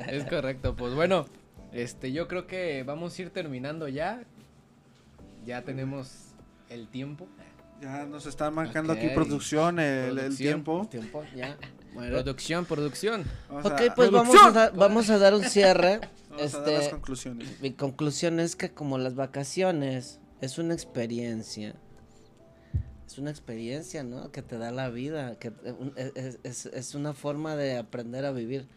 Es correcto, pues bueno, este, yo creo que vamos a ir terminando ya. Ya tenemos el tiempo. Ya nos está marcando aquí producción el, el tiempo. Tiempo, ya. Bueno. Producción, producción. Vamos Ok, a- pues vamos a, dar, vamos a dar un cierre. vamos a dar las este, conclusiones. mi conclusión es que como las vacaciones es una experiencia. Es una experiencia, ¿no? Que te da la vida, que eh, es- es- es una forma de aprender a vivir.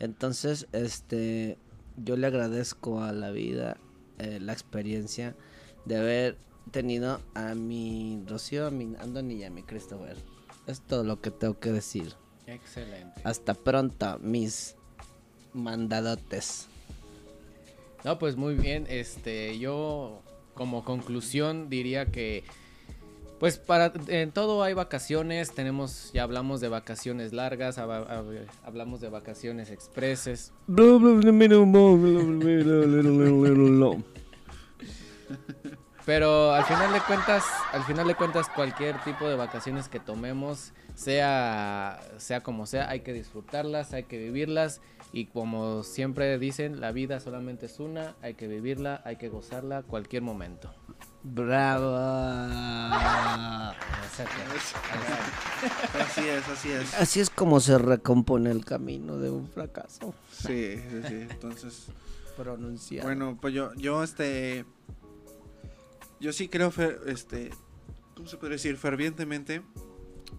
Entonces, este, yo le agradezco a la vida eh, la experiencia de haber tenido a mi Rocío, a mi Anthony y a mi Christopher. Es todo lo que tengo que decir. Excelente. Hasta pronto, mis mandadotes. No, pues muy bien. Este, yo como conclusión diría que pues para en todo hay vacaciones, tenemos ya hablamos de vacaciones largas, hab- hab- hablamos de vacaciones expreses. Pero al final de cuentas, al final de cuentas cualquier tipo de vacaciones que tomemos, sea sea como sea, hay que disfrutarlas, hay que vivirlas y como siempre dicen, la vida solamente es una, hay que vivirla, hay que gozarla cualquier momento. Bravo. Así es, así es. Así es como se recompone el camino de un fracaso Sí, sí, sí. Entonces, pronunciado. bueno, pues yo, yo, este, yo sí creo, este, ¿cómo se puede decir? Fervientemente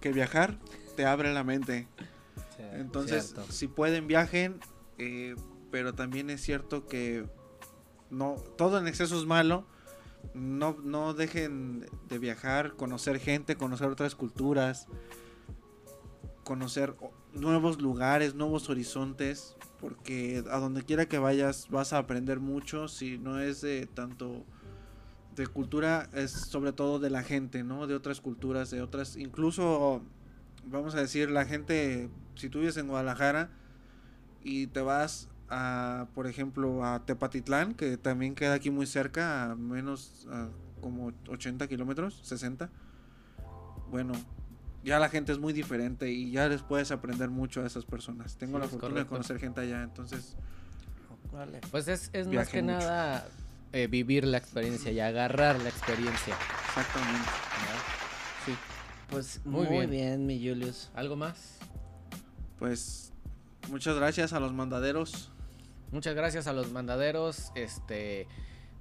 que viajar te abre la mente. Entonces, Cierto. si pueden, viajen, eh, pero también es cierto que no, todo en exceso es malo. No, no dejen de viajar, conocer gente, conocer otras culturas, conocer nuevos lugares, nuevos horizontes, porque a donde quiera que vayas vas a aprender mucho, si no es de tanto de cultura, es sobre todo de la gente, ¿no? De otras culturas, de otras, incluso, vamos a decir, la gente, si tú vives en Guadalajara y te vas a, por ejemplo, a Tepatitlán, que también queda aquí muy cerca, a menos a como 80 kilómetros, 60. Bueno, ya la gente es muy diferente y ya les puedes aprender mucho a esas personas. Tengo Sí, la fortuna correcto. de conocer gente allá, entonces Vale. Pues es, es más que mucho. nada eh, vivir la experiencia y agarrar la experiencia. exactamente. Sí. Pues Muy muy, bien. bien. mi Julius. ¿Algo más? pues muchas gracias a los mandaderos. Muchas gracias a los mandaderos. Este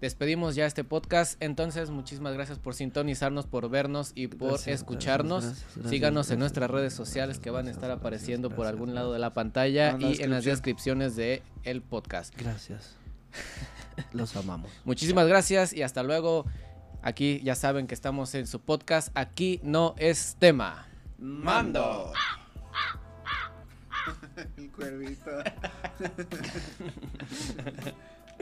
despedimos ya este podcast. Entonces, muchísimas gracias por sintonizarnos, por vernos y por Gracias, escucharnos. gracias, gracias, Síganos en nuestras redes gracias, sociales que van a estar gracias, apareciendo por gracias, algún gracias. lado de la pantalla la y en las descripciones de el podcast. Gracias. Los amamos. Muchísimas gracias y hasta luego. Aquí ya saben que estamos en su podcast. Aquí no es tema. Mando. El cuervito.